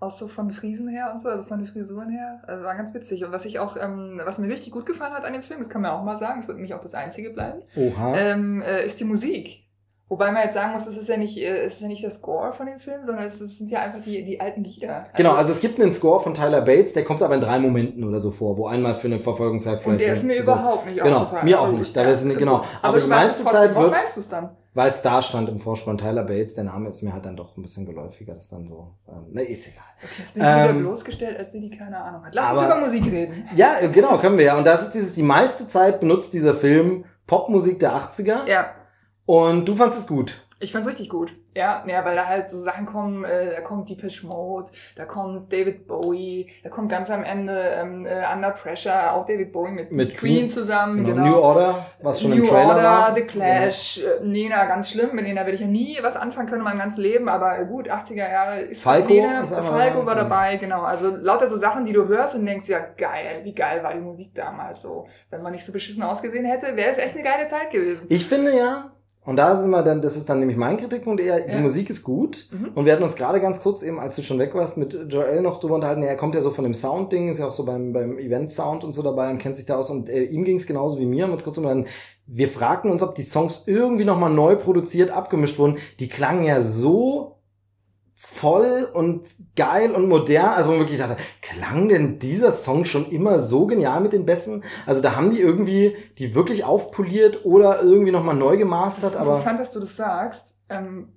auch so von Friesen her und so, also von den Frisuren her. Also war ganz witzig. Und was ich auch, ähm, was mir richtig gut gefallen hat an dem Film, das kann man auch mal sagen, es wird nämlich auch das einzige bleiben, ähm, äh, ist die Musik. Wobei man jetzt sagen muss, es ist ja nicht, äh, es ist ja nicht der Score von dem Film, sondern es, sind ja einfach die, die alten Lieder. Genau, also es gibt einen Score von Tyler Bates, der kommt aber in drei Momenten oder so vor, wo einmal für eine Verfolgungsjagd und der ist mir so, überhaupt nicht Genau, aufgefallen. mir auch Aber nicht. Da ist nicht- genau. Aber du die meiste. Zeit Warum wird- weißt du es dann? Weil es da stand im Vorspann Tyler Bates, der Name ist mir halt dann doch ein bisschen geläufiger, das dann so, ähm, ne, ist egal. Okay, jetzt bin ich wieder Ähm, bloßgestellt, als die, die keine Ahnung hat. Lass uns aber- über Musik reden. Ja, genau, können wir ja. Und das ist dieses, die meiste Zeit benutzt dieser Film Popmusik der 80er. Ja, Und du fandst es gut. Ich fand's richtig gut. Ja, ja, weil da halt so Sachen kommen, äh, da kommt Deepish Mode, da kommt David Bowie, da kommt ganz am Ende ähm, äh, Under Pressure, auch David Bowie mit, Mit Queen, Queen, zusammen. Genau. Genau. New Order, was schon New im Trailer Order, war. Genau. The Clash, äh, Nena, ganz schlimm. Mit Nena werde ich ja nie was anfangen können in meinem ganzen Leben, aber äh, gut, 80er Jahre ist Falco Nena, ist Falco dabei, war ja. dabei, genau. Also lauter so Sachen, die du hörst und denkst, ja geil, wie geil war die Musik damals so. Wenn man nicht so beschissen ausgesehen hätte, wäre es echt eine geile Zeit gewesen. Ich finde ja, und da sind wir dann, das ist dann nämlich mein Kritikpunkt eher, die Ja. Musik ist gut. Mhm. Und wir hatten uns gerade ganz kurz eben, als du schon weg warst, mit Joel noch drüber unterhalten. Er kommt ja so von dem Sound-Ding, ist ja auch so beim, beim Event-Sound und so dabei und kennt sich da aus. Und äh, ihm ging es genauso wie mir. Uns kurz unterhalten. Wir fragten uns, ob die Songs irgendwie nochmal neu produziert, abgemischt wurden. Die klangen ja so voll und geil und modern. Also wo man wirklich dachte, klang denn dieser Song schon immer so genial mit den Bässen? Also da haben die irgendwie die wirklich aufpoliert oder irgendwie nochmal neu Das gemastert, ist aber interessant, dass du das sagst. Ähm,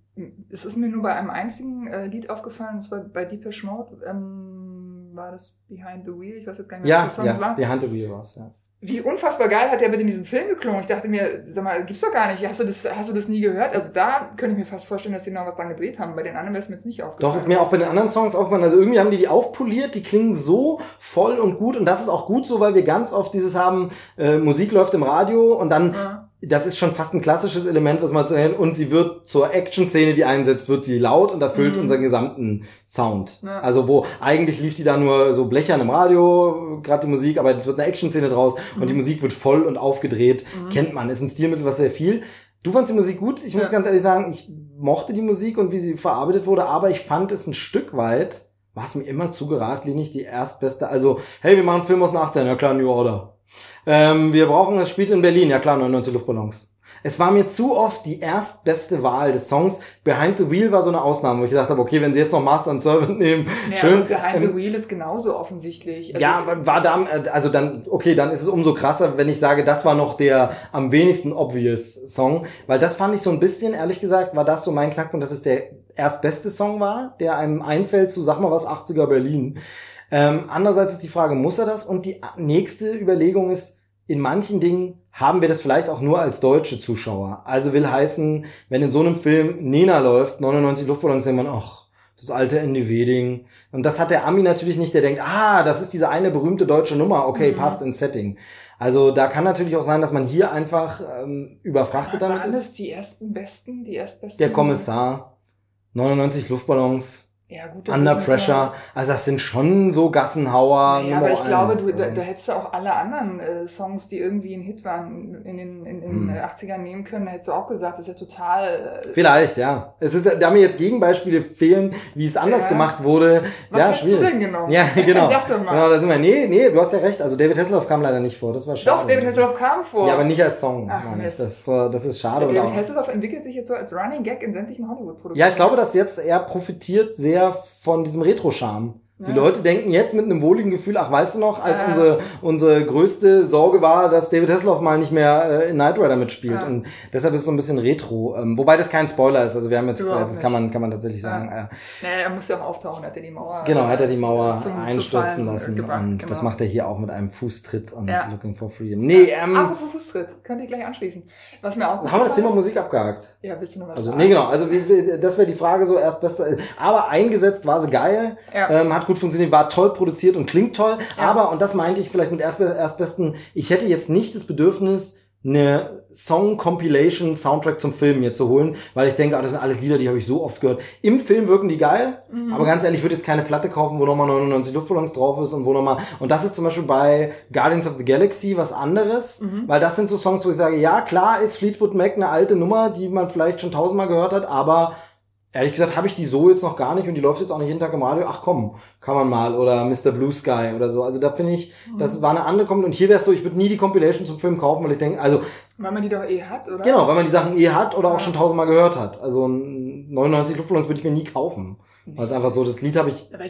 es ist mir nur bei einem einzigen äh, Lied aufgefallen, und zwar bei Deepish Mode, ähm, war das Behind the Wheel, ich weiß jetzt gar nicht mehr, ja, welcher Song es ja, war. die Hand Wheel war's, ja. Wie unfassbar geil hat der mit in diesem Film geklungen. Ich dachte mir, sag mal, gibt's doch gar nicht. Hast du das, hast du das nie gehört? Also da könnte ich mir fast vorstellen, dass sie noch was dran gedreht haben. Bei den anderen wäre es mir jetzt nicht aufgefallen. Doch, ist mir auch bei den anderen Songs aufgefallen. Also irgendwie haben die die aufpoliert, die klingen so voll und gut. Und das ist auch gut so, weil wir ganz oft dieses haben, äh, Musik läuft im Radio und dann Ja. Das ist schon fast ein klassisches Element, was man zu nennen. Und sie wird zur Action-Szene, die einsetzt, wird sie laut und erfüllt Mhm. unseren gesamten Sound. Ja. Also wo eigentlich lief die da nur so blechern im Radio, gerade die Musik, aber jetzt wird eine Action-Szene draus und Mhm. die Musik wird voll und aufgedreht. Mhm. Kennt man, ist ein Stilmittel, was sehr viel. Du fandst die Musik gut. Ich muss Ja. ganz ehrlich sagen, ich mochte die Musik und wie sie verarbeitet wurde, aber ich fand es ein Stück weit, war es mir immer zu geradlinig, die erstbeste. Also, hey, wir machen einen Film aus den 18, ja klar, New Order. Ähm, wir brauchen, es spielt in Berlin, ja klar, 99 Luftballons. Es war mir zu oft die erstbeste Wahl des Songs. Behind the Wheel war so eine Ausnahme, wo ich gedacht habe, okay, wenn sie jetzt noch Master and Servant nehmen, Ja, schön. Behind Ähm, the Wheel ist genauso offensichtlich. Also, ja, war da, also dann, okay, dann ist es umso krasser, wenn ich sage, das war noch der am wenigsten obvious Song, weil das fand ich so ein bisschen, ehrlich gesagt, war das so mein Knackpunkt, dass es der erstbeste Song war, der einem einfällt zu, sag mal was, 80er Berlin. Ähm, andererseits ist die Frage, muss er das? Und die nächste Überlegung ist, in manchen Dingen haben wir das vielleicht auch nur als deutsche Zuschauer. Also will heißen, wenn in so einem Film Nena läuft, 99 Luftballons, denkt man, ach, das alte Andy Weding. Und das hat der Ami natürlich nicht, der denkt, ah, das ist diese eine berühmte deutsche Nummer, okay, Mhm. passt ins Setting. Also da kann natürlich auch sein, dass man hier einfach ähm, überfrachtet damit ist. das die ersten Besten, die erstbesten? Der Kommissar, 99 Luftballons, Ja, gut. der Under. Pressure. Also das sind schon so Gassenhauer. Ja, aber ich glaube, du, da, Also- da hättest du auch alle anderen äh, Songs, die irgendwie ein Hit waren, in den, in, in Hm. äh, 80ern nehmen können. Da hättest du auch gesagt, das ist ja total. Äh, Vielleicht, ja. Es ist, da mir jetzt Gegenbeispiele fehlen, wie es anders Ja. gemacht wurde. was ja, schwierig. du denn genommen? Ja, genau. Sag doch mal. Genau, da sind wir. Nee, nee, du hast ja recht. Also David Hasselhoff kam leider nicht vor. Das war schade. Doch, David Hasselhoff kam vor. Ja, aber nicht als Song. Ach. Mist. das, das ist schade. und David Hasselhoff entwickelt sich jetzt so als Running Gag in sämtlichen Hollywood-Produktionen. Ja, ich glaube, dass jetzt er profitiert sehr von diesem Retro-Charme. Die Ja. Leute denken jetzt mit einem wohligen Gefühl, ach, weißt du noch, als Ja. unsere, unsere größte Sorge war, dass David Hasselhoff mal nicht mehr äh, in Knight Rider mitspielt. Ja. Und deshalb ist es so ein bisschen Retro. Ähm, wobei das kein Spoiler ist. Also wir haben jetzt, äh, Überhaupt das kann man, kann man tatsächlich sagen. Äh, Naja, er muss ja auch auftauchen, hat er die Mauer. Genau, hat er die Mauer zum- zum einstürzen äh, lassen gebracht, und genau. das macht er hier auch mit einem Fußtritt und. Looking for Freedom. Nee, ähm, haben Apropos Fußtritt, könnt ihr gleich anschließen. Was mir auch wir das Thema Musik abgehakt? Ja, willst du noch was Also, sagen? nee, genau, also das wäre die Frage so, erst besser, aber eingesetzt war sie geil, Ja. ähm, hat gut funktioniert, war toll produziert und klingt toll, Ja. aber, und das meinte ich vielleicht mit Erstbe- Erstbesten, ich hätte jetzt nicht das Bedürfnis, eine Song-Compilation-Soundtrack zum Film mir zu holen, weil ich denke, ah, das sind alles Lieder, die habe ich so oft gehört. Im Film wirken die geil, Mhm. aber ganz ehrlich, ich würde jetzt keine Platte kaufen, wo nochmal 99 Luftballons drauf ist und wo nochmal, und das ist zum Beispiel bei Guardians of the Galaxy was anderes, Mhm. weil das sind so Songs, wo ich sage, ja, klar ist Fleetwood Mac eine alte Nummer, die man vielleicht schon tausendmal gehört hat, aber ehrlich gesagt habe ich die so jetzt noch gar nicht und die läuft jetzt auch nicht jeden Tag im Radio. Ach komm, kann man mal oder Mr. Blue Sky oder so. Also da finde ich, Mhm. das war eine andere Compilation. Und hier wäre es so, ich würde nie die Compilation zum Film kaufen, weil ich denke, also Weil man die doch eh hat, oder? genau, weil man die Sachen eh hat oder auch schon tausendmal gehört hat. Also ein 99 Luftballons würde ich mir nie kaufen. Weil es einfach so, das Lied habe ich Weil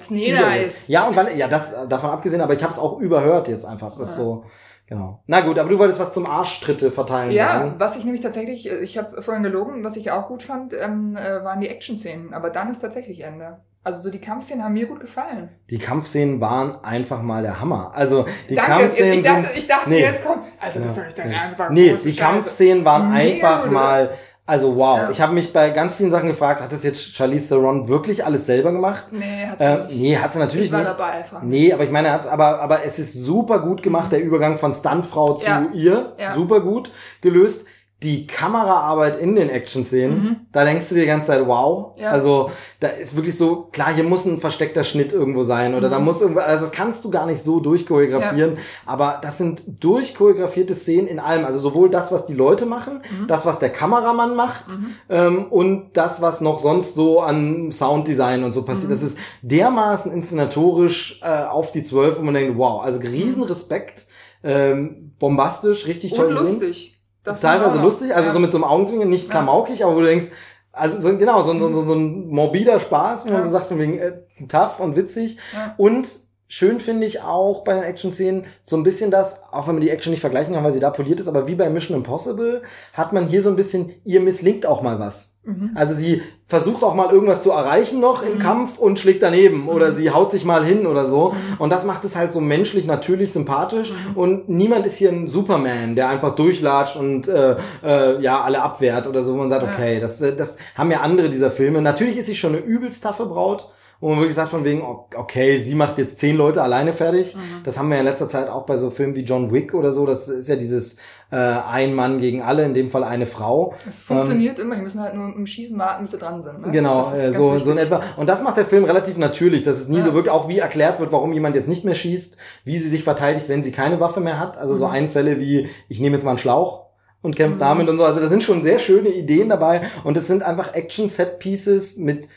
es ist. ja, und weil, ja, das davon abgesehen, aber ich habe es auch überhört jetzt einfach. Das Ja. so, genau. Na gut, aber du wolltest was zum Arschtritte verteilen Ja, sagen. was ich nämlich tatsächlich, äh, ich habe vorhin gelogen, was ich auch gut fand, ähm, äh, waren die Action-Szenen. Aber dann ist tatsächlich Ende. Also so die Kampfszenen haben mir gut gefallen. Die Kampfszenen waren einfach mal der Hammer. Also die Danke, Kampfszenen ich dachte, sind, ich dachte nee. jetzt kommt. Also das Ja, doch nicht dein nee. Ernst. war Nee, die. Kampfszenen waren Mega einfach mal, also wow. Ja. Ich habe mich bei ganz vielen Sachen gefragt, hat das jetzt Charlize Theron wirklich alles selber gemacht? Nee, hat sie Ähm, nicht. nee, hat sie natürlich ich war nicht. dabei einfach. Nee, aber ich meine, hat, aber, aber es ist super gut gemacht, der Übergang von Stuntfrau zu Ja. ihr. Ja. Super gut gelöst. Die Kameraarbeit in den Action-Szenen, Mhm. da denkst du dir die ganze Zeit, wow. Ja. Also, da ist wirklich so, klar, hier muss ein versteckter Schnitt irgendwo sein oder da Mhm. muss irgendwo, also das kannst du gar nicht so durchchoreografieren, aber das sind durchchoreografierte Szenen in allem. Also sowohl das, was die Leute machen, Mhm. das, was der Kameramann macht, ähm, und das, was noch sonst so an Sounddesign und so passiert. Mhm. Das ist dermaßen inszenatorisch äh, auf die Zwölf, wo man denkt, wow, also riesen Respekt, ähm, bombastisch, richtig toll Und gesehen. Das Teilweise lustig, also Ja. so mit so einem Augenzwinkern, nicht klamaukig, aber wo du denkst, also so, genau, so, ein- so, so, so ein morbider Spaß, wo man Ja. so sagt, von wegen äh, tough und witzig. Ja. Und Schön finde ich auch bei den Action-Szenen so ein bisschen das, auch wenn man die Action nicht vergleichen kann, weil sie da poliert ist, aber wie bei Mission Impossible hat man hier so ein bisschen, ihr misslingt auch mal was. Mhm. Also sie versucht auch mal irgendwas zu erreichen noch im Mhm. Kampf und schlägt daneben oder Mhm. sie haut sich mal hin oder so. Mhm. Und das macht es halt so menschlich, natürlich, sympathisch. Mhm. Und niemand ist hier ein Superman, der einfach durchlatscht und äh, äh, ja alle abwehrt oder so. Man sagt, okay, das, das haben ja andere dieser Filme. Natürlich ist sie schon eine übelst taffe Braut. Man wirklich sagt von wegen, okay, sie macht jetzt zehn Leute alleine fertig. Mhm. Das haben wir ja in letzter Zeit auch bei so Filmen wie John Wick oder so. Das ist ja dieses äh, ein Mann gegen alle, in dem Fall eine Frau. Es funktioniert immer, die müssen halt nur im Schießen warten, bis sie dran sind. Ne? Ähm, Genau, äh, so, wichtig. so in etwa. Und das macht der Film relativ natürlich, dass es nie Ja. so wirklich auch wie erklärt wird, warum jemand jetzt nicht mehr schießt, wie sie sich verteidigt, wenn sie keine Waffe mehr hat. Also so Mhm. Einfälle wie, ich nehme jetzt mal einen Schlauch und kämpfe Mhm. damit und so. Also da sind schon sehr schöne Ideen dabei und es sind einfach Action-Set-Pieces mit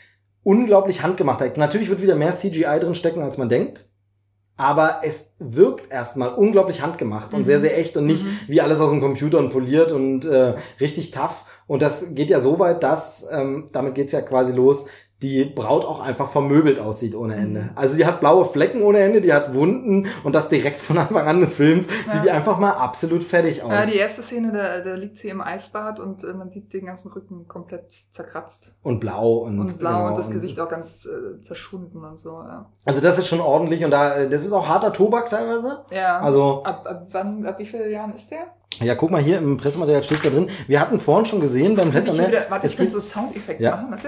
unglaublich handgemachter. Natürlich wird wieder mehr CGI drin stecken, als man denkt. Aber es wirkt erstmal unglaublich handgemacht und Mhm. sehr, sehr echt und nicht Mhm. wie alles aus dem Computer und poliert und äh, richtig tough. Und das geht ja so weit, dass, ähm, damit geht's ja quasi los, die Braut auch einfach vermöbelt aussieht ohne Ende. Mhm. Also die hat blaue Flecken ohne Ende, die hat Wunden und das direkt von Anfang an des Films Ja. sieht die einfach mal absolut fertig aus. Ja, die erste Szene, da, da liegt sie im Eisbad und äh, man sieht den ganzen Rücken komplett zerkratzt und blau und, und blau genau, und das Gesicht auch ganz äh, zerschunden und so. Ja, Also das ist schon ordentlich und da, das ist auch harter Tobak teilweise. ja. Also ab, ab wann, ab wie vielen Jahren ist der? Ja, guck mal hier im Pressematerial steht's da drin. Wir hatten vorhin schon gesehen beim Wetter, ne? warte, es ich könnte gibt, so Soundeffekte Ja. machen, warte.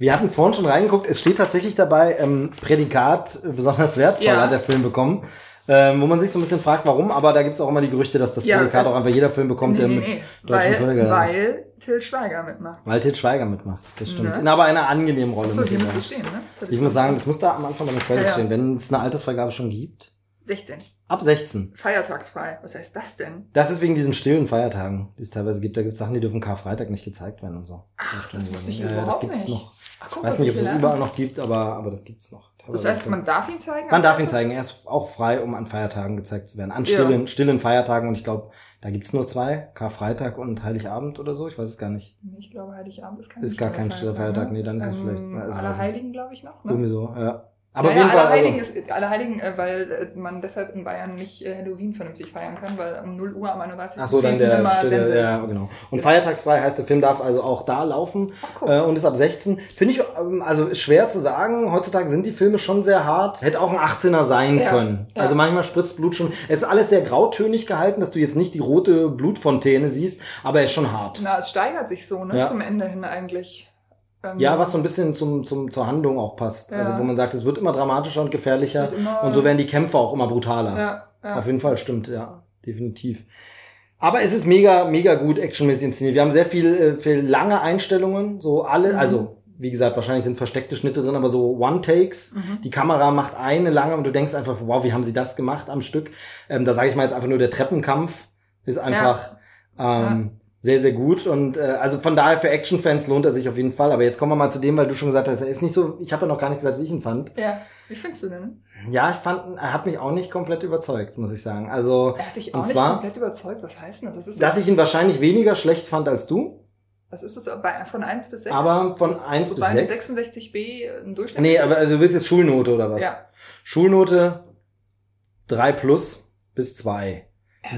Wir hatten vorhin schon reingeguckt. Es steht tatsächlich dabei, ähm, Prädikat äh, besonders wertvoll Ja. hat der Film bekommen. Ähm, wo man sich so ein bisschen fragt, warum, aber da gibt's auch immer die Gerüchte, dass das Ja, Prädikat auch einfach jeder Film bekommt, nee, der mit nee. deutschen Weil, Fördergeldern ist. weil Till Schweiger mitmacht. Weil Til Schweiger mitmacht. Das stimmt. Ne? In aber einer angenehmen Rolle. Achso, muss hier müsste sagen. es stehen, ne? Ich muss sagen, das muss da am Anfang bei den Credits Ja, ja. stehen, wenn es eine Altersfreigabe schon gibt. 16. Ab 16. Feiertagsfrei. Was heißt das denn? Das ist wegen diesen stillen Feiertagen, die es teilweise gibt. Da gibt es Sachen, die dürfen Karfreitag nicht gezeigt werden und so. Ach, das wusste ich ja, ja, das gibt's nicht. noch. Ach, Ich guck, weiß was nicht, ich ob es gelernt überall noch gibt, aber, aber das gibt's noch. Das heißt, man darf ihn zeigen? Man darf ihn zeigen. Er ist auch frei, um an Feiertagen gezeigt zu werden. An Ja. stillen, stillen Feiertagen. Und ich glaube, da gibt's nur zwei. Karfreitag und Heiligabend oder so. Ich weiß es gar nicht. Ich glaube, Heiligabend ist kein Ist gar kein stiller Feiertag. Nee, dann ist es vielleicht- Ähm, also weiß ich Allerheiligen, glaube ich, noch. Ne? Irgendwie so, ja. Aber ja, auf jeden ja, Fall. Allerheiligen, Also, ist, Allerheiligen äh, weil äh, man deshalb in Bayern nicht äh, Halloween vernünftig feiern kann, weil um 0 Uhr am 31. ach so, dann der stille, ja, ist. genau. Und feiertagsfrei heißt, der Film darf also auch da laufen. Ach. Äh, und ist ab 16. Finde ich, ähm, also ist schwer zu sagen. Heutzutage sind die Filme schon sehr hart. Hätte auch ein 18er sein Ja, können. ja. Also manchmal spritzt Blut schon. Es ist alles sehr grautönig gehalten, dass du jetzt nicht die rote Blutfontäne siehst, aber er ist schon hart. Na, es steigert sich so, ne? Ja. Zum Ende hin eigentlich. Ähm, Ja, was so ein bisschen zum, zum, zur Handlung auch passt. Ja. Also wo man sagt, es wird immer dramatischer und gefährlicher. immer- Und so werden die Kämpfe auch immer brutaler. Ja, ja. Auf jeden Fall, stimmt, ja. Definitiv. Aber es ist mega, mega gut actionmäßig inszeniert. Wir haben sehr viel, äh, viel lange Einstellungen, so alle, Mhm. also wie gesagt, wahrscheinlich sind versteckte Schnitte drin, aber so One-Takes. Mhm. Die Kamera macht eine lange und du denkst einfach, wow, wie haben sie das gemacht am Stück? Ähm, da sage ich mal jetzt einfach nur, der Treppenkampf ist einfach ähm, sehr, sehr gut. Und äh, also von daher für Action-Fans lohnt er sich auf jeden Fall. Aber jetzt kommen wir mal zu dem, weil du schon gesagt hast, er ist nicht so, ich habe ja noch gar nicht gesagt, wie ich ihn fand. Ja. Wie findest du denn? Ja, ich fand, er hat mich auch nicht komplett überzeugt, muss ich sagen. Also, Er hat dich Und auch nicht zwar- komplett überzeugt. Was heißt denn das? Das dass ich ihn wahrscheinlich weniger schlecht fand als du, Was ist das bei, von 1 bis 6? aber von 1 bis Wobei eine 6. 66b ein Durchschnitt Nee, aber du willst jetzt Schulnote oder was? Ja. Schulnote 3 plus bis 2.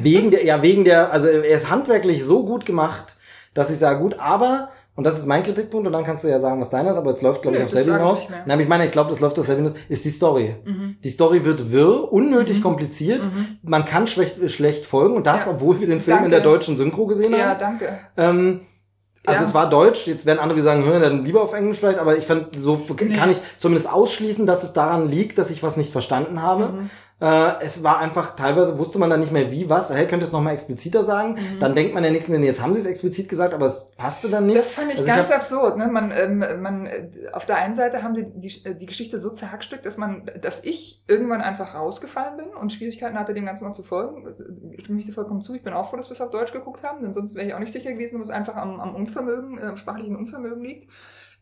Wegen der, ja, wegen der, also er ist handwerklich so gut gemacht, dass ich sage, gut, aber, und das ist mein Kritikpunkt, und dann kannst du ja sagen, was deiner ist, aber es läuft, glaube ich, auf das selbe sage ich hinaus. Nein, ich meine, ich glaube, das läuft auf selbe hinaus, ist die Story. Mhm. Die Story wird wirr, unnötig Mhm. kompliziert, Mhm. man kann schlecht, schlecht folgen, und das, Ja. obwohl wir den Film in Danke. der deutschen Synchro gesehen Ja, haben. danke. Ähm, also Ja. es war Deutsch, jetzt werden andere sagen, hören dann lieber auf Englisch vielleicht, aber ich fand, so Nee. kann ich zumindest ausschließen, dass es daran liegt, dass ich was nicht verstanden habe. Mhm. Äh, es war einfach, teilweise wusste man dann nicht mehr wie, was. Hey, könnte es nochmal expliziter sagen? Mhm. Dann denkt man ja nichts, denn jetzt haben sie es explizit gesagt, aber es passte dann nicht. Das fand ich Also ganz hab- absurd. Ne? Man, ähm, man, äh, auf der einen Seite haben die, die, die Geschichte so zerhackstückt, dass man, dass ich irgendwann einfach rausgefallen bin und Schwierigkeiten hatte, dem Ganzen noch zu folgen. Ich stimme mich dir vollkommen zu. Ich bin auch froh, dass wir es auf Deutsch geguckt haben, denn sonst wäre ich auch nicht sicher gewesen, ob es einfach am, am Unvermögen, äh, am sprachlichen Unvermögen liegt.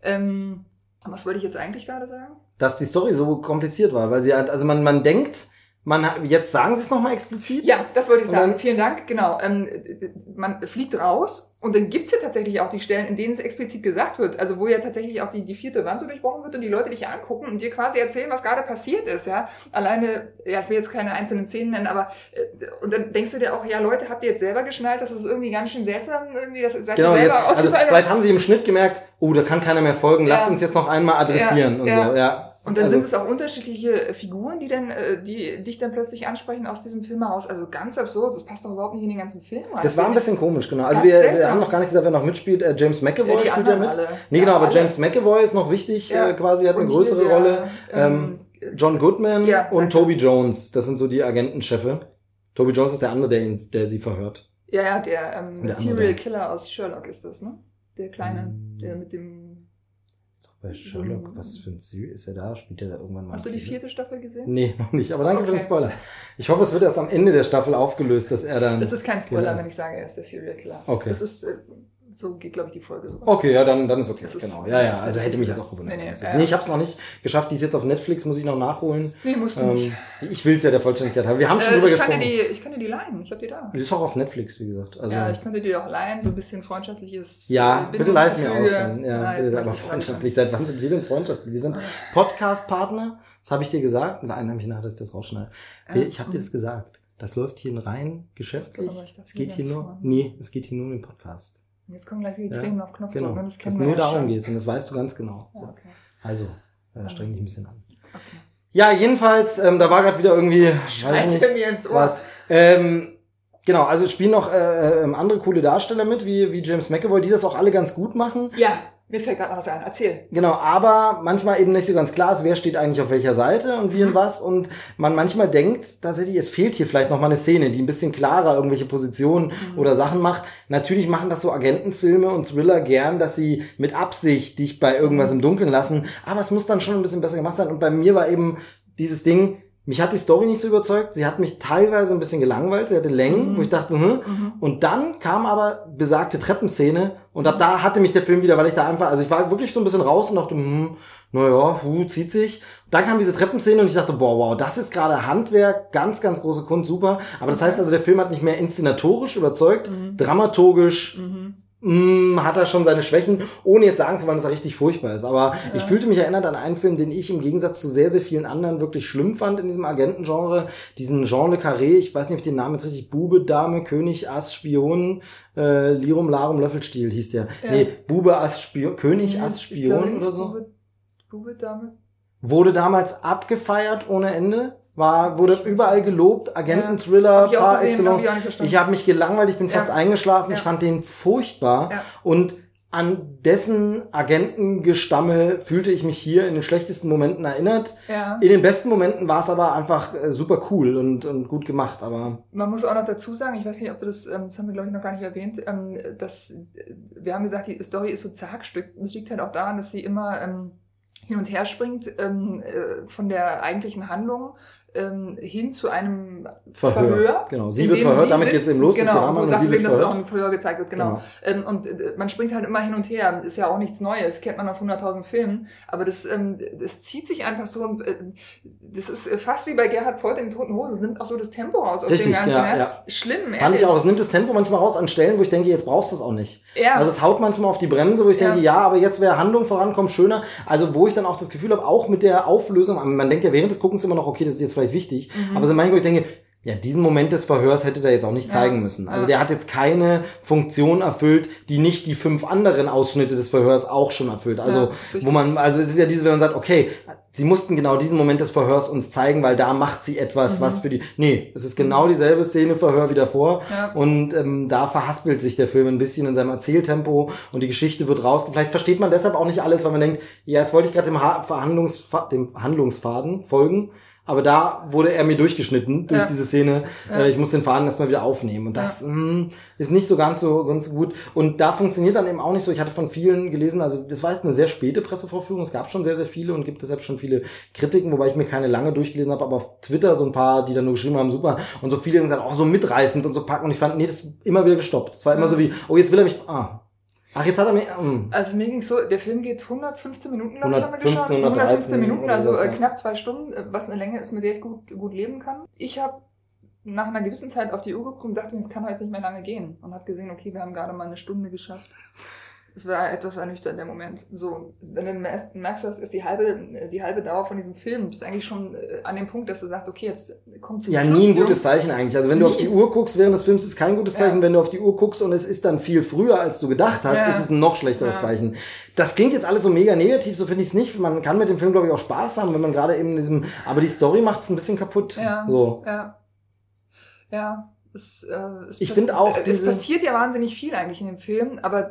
Ähm, was wollte ich jetzt eigentlich gerade sagen? dass die Story so kompliziert war, weil sie halt, also man, man denkt, man jetzt sagen Sie es nochmal explizit. Ja, das wollte ich sagen. Vielen Dank. Genau. Ähm, man fliegt raus und dann gibt's ja tatsächlich auch die Stellen, in denen es explizit gesagt wird. Also wo ja tatsächlich auch die, die vierte Wand so durchbrochen wird und die Leute dich angucken und dir quasi erzählen, was gerade passiert ist. Ja, Alleine, ja, ich will jetzt keine einzelnen Szenen nennen, aber äh, und dann denkst du dir auch, ja Leute, habt ihr jetzt selber geschnallt, das ist irgendwie ganz schön seltsam, irgendwie, das seid Genau, ihr jetzt, selber also ausgefallen? vielleicht haben sie im Schnitt gemerkt, oh, da kann keiner mehr folgen, lasst Ja. uns jetzt noch einmal adressieren Ja, und ja. so, ja. Und dann also, sind es auch unterschiedliche Figuren, die dann, äh, die dich dann plötzlich ansprechen aus diesem Film heraus. Also ganz absurd, das passt doch überhaupt nicht in den ganzen Film rein. das war ein bisschen komisch, genau. Also Ja, wir, wir haben noch gar nicht gesagt, wer noch mitspielt. Äh, James McAvoy Ja, spielt ja mit. alle. Nee, Ja, genau, aber alle. James McAvoy ist noch wichtig, Ja. äh, quasi hat eine Und größere der, Rolle. Ähm, John Goodman Ja, und danke. Toby Jones, das sind so die Agentenchefe. Toby Jones ist der andere, der, ihn, der sie verhört. Ja, ja, der, ähm, Der Serial andere. Killer aus Sherlock ist das, ne? Der kleine, Mm. der mit dem. Doch Bei Sherlock, was für ein Serie ist er da? Spielt er da irgendwann mal? Hast du die vierte Staffel gesehen? Nee, noch nicht. Aber danke für den Okay. Spoiler. Ich hoffe, es wird erst am Ende der Staffel aufgelöst, dass er dann. Das ist kein Spoiler, wenn ich sage, er ist der Serial Killer. Okay. Das ist, äh, so geht, glaube ich, die Folge so. Okay, ja, dann, dann ist okay. Das ist- genau. Ja, ja, also hätte mich jetzt auch gewundert. Nee, nee, Nee, ja. nee ich habe es noch nicht geschafft. Die ist jetzt auf Netflix, muss ich noch nachholen. Nee, musst du nicht. Ähm, ich will es ja der Vollständigkeit haben. Wir haben schon Äh, drüber ich, kann dir gesprochen. die, ich kann dir die leihen, ich hab die da. Die ist auch auf Netflix, wie gesagt. Also, ja, ich könnte dir auch leihen, so ein bisschen freundschaftliches. Ja, äh, bitte leih es mir aus. Dann. Ja, Na, bitte, aber freundschaftlich. Seit wann sind wir denn freundschaftlich? Wir sind Podcast-Partner. Das habe ich dir gesagt. Nein, habe ich nachher, dass ich das rausschneide. Ich habe dir das gesagt. Das läuft hier rein geschäftlich. Es geht hier nur, nee, es geht hier nur um den Podcast. Jetzt kommen gleich wieder Ja, Tränen auf Knopf Genau. und das Dass nur ja darum geht. Und das weißt du ganz genau. Ja, So. okay. Also, äh, streng dich ein bisschen an. okay. Ja, jedenfalls, ähm, da war gerade wieder irgendwie, Schreit nicht, er mir ins Ohr. was. Ähm, genau, also es spielen noch äh, ähm, andere coole Darsteller mit, wie, wie James McAvoy, die das auch alle ganz gut machen. Ja, mir fällt gerade noch was ein. Erzähl. Genau, aber manchmal eben nicht so ganz klar ist, wer steht eigentlich auf welcher Seite und wie und Mhm. was. Und man manchmal denkt tatsächlich, es fehlt hier vielleicht noch mal eine Szene, die ein bisschen klarer irgendwelche Positionen Mhm. oder Sachen macht. Natürlich machen das so Agentenfilme und Thriller gern, dass sie mit Absicht dich bei irgendwas Mhm. im Dunkeln lassen. Aber es muss dann schon ein bisschen besser gemacht sein. Und bei mir war eben dieses Ding, mich hat die Story nicht so überzeugt. Sie hat mich teilweise ein bisschen gelangweilt. Sie hatte Längen, Mhm. wo ich dachte, hm, Mhm. und dann kam aber besagte Treppenszene und ab da hatte mich der Film wieder, weil ich da einfach, also ich war wirklich so ein bisschen raus und dachte, hm, naja, hu, zieht sich. Dann kam diese Treppenszene und ich dachte, boah, wow, das ist gerade Handwerk, ganz, ganz große Kunst, super. Aber das heißt also, der Film hat mich mehr inszenatorisch überzeugt, Mhm. dramaturgisch, Mhm. Mh, hat er schon seine Schwächen, ohne jetzt sagen zu wollen, dass er richtig furchtbar ist. Aber Ja. ich fühlte mich erinnert an einen Film, den ich im Gegensatz zu sehr, sehr vielen anderen wirklich schlimm fand in diesem Agentengenre. Diesen Jean Le Carré, ich weiß nicht, ob ich den Namen jetzt richtig, Bube, Dame, König, Ass, Spion, äh, Lirum, Larum, Löffelstiel hieß der. Ja. Nee, Bube, Ass, Spion, König. Ass, Spion oder so. Bube, Bube Dame. Wurde damals abgefeiert ohne Ende. War, wurde überall gelobt, Agenten-Thriller, ich auch par excellence. ich. Ich habe mich gelangweilt, ich bin Ja. fast eingeschlafen, ich Ja. fand den furchtbar. Ja. Und an dessen Agentengestammel fühlte ich mich hier in den schlechtesten Momenten erinnert. Ja. In den besten Momenten war es aber einfach äh, super cool und, und gut gemacht. Aber Man muss auch noch dazu sagen, ich weiß nicht, ob wir das, ähm, das haben wir glaube ich noch gar nicht erwähnt, ähm, dass äh, wir haben gesagt, die Story ist so zerhackstückt. Das liegt halt auch daran, dass sie immer ähm, hin und her springt ähm, äh, von der eigentlichen Handlung ähm, hin zu einem Verhör. Verhör. Genau. Sie wird verhört, sie damit sitzt. geht's eben los, dass Genau, die Rahman und sagt sie wird dass es auch verhört. im Verhör gezeigt wird, genau. Ähm, und äh, man springt halt immer hin und her. Ist ja auch nichts Neues, kennt man aus 100.000 Filmen. Aber das, ähm, das zieht sich einfach so. Und, äh, das ist äh, fast wie bei Gerhard Polt in den Toten Hosen. Es nimmt auch so das Tempo raus aus Richtig, dem Ganzen. ja, ja. Schlimm. Fand ich auch. Es nimmt das Tempo manchmal raus an Stellen, wo ich denke, jetzt brauchst du es auch nicht. Ja. Also es haut manchmal auf die Bremse, wo ich Ja. denke, ja, aber jetzt wäre Handlung vorankommen schöner. Also wo ich dann auch das Gefühl habe, auch mit der Auflösung, man denkt ja während des Guckens immer noch, okay, das ist jetzt vielleicht wichtig, Mhm. aber so manchmal, wo ich denke, ja, diesen Moment des Verhörs hätte der jetzt auch nicht Ja. zeigen müssen. Also Ja. der hat jetzt keine Funktion erfüllt, die nicht die fünf anderen Ausschnitte des Verhörs auch schon erfüllt. Also Ja, wo man, also es ist ja dieses, wenn man sagt, okay, sie mussten genau diesen Moment des Verhörs uns zeigen, weil da macht sie etwas, Mhm. was für die. Nee, es ist genau dieselbe Szene Verhör wie davor. Ja. Und ähm, da verhaspelt sich der Film ein bisschen in seinem Erzähltempo und die Geschichte wird raus. Vielleicht versteht man deshalb auch nicht alles, weil man denkt, ja, jetzt wollte ich gerade dem, ha Verhandlungsfa dem Handlungsfaden folgen. Aber da wurde er mir durchgeschnitten durch Ja. diese Szene. Ja. Äh, ich muss den Faden erstmal wieder aufnehmen. Und das mh, ist nicht so ganz so ganz gut. Und da funktioniert dann eben auch nicht so. Ich hatte von vielen gelesen, also das war jetzt eine sehr späte Pressevorführung. Es gab schon sehr, sehr viele und gibt deshalb schon viele Kritiken, wobei ich mir keine lange durchgelesen habe, aber auf Twitter so ein paar, die dann nur geschrieben haben, super. Und so viele haben gesagt, auch so mitreißend und so packen. Und ich fand, nee, das ist immer wieder gestoppt. Das war immer Ja. so wie, oh, jetzt will er mich, ah. Ach, jetzt hat er mir. Mm. Also mir ging's so, der Film geht 115 Minuten, glaube ich, haben wir 115, geschaut. 113 Minuten, also äh, knapp zwei Stunden, äh, was eine Länge ist, mit der ich gut, gut leben kann. Ich habe nach einer gewissen Zeit auf die Uhr geguckt und dachte mir, es kann doch jetzt nicht mehr lange gehen. Und habe gesehen, okay, wir haben gerade mal eine Stunde geschafft. Es war etwas ernüchternd, der Moment. So, wenn du merkst, du, das ist die halbe, die halbe Dauer von diesem Film. Du bist eigentlich schon äh, an dem Punkt, dass du sagst, okay, jetzt kommt Ja, Schluss, nie ein gutes Zeichen eigentlich. Also wenn du Nie. auf die Uhr guckst während des Films, ist kein gutes Ja. Zeichen. Wenn du auf die Uhr guckst und es ist dann viel früher, als du gedacht hast, Ja. ist es ein noch schlechteres Ja. Zeichen. Das klingt jetzt alles so mega negativ, so finde ich es nicht. Man kann mit dem Film, glaube ich, auch Spaß haben, wenn man gerade eben in diesem, aber die Story macht es ein bisschen kaputt. Ja. So. Ja. Ja. Es, äh, es Ich finde auch äh, es passiert ja wahnsinnig viel eigentlich in dem Film, aber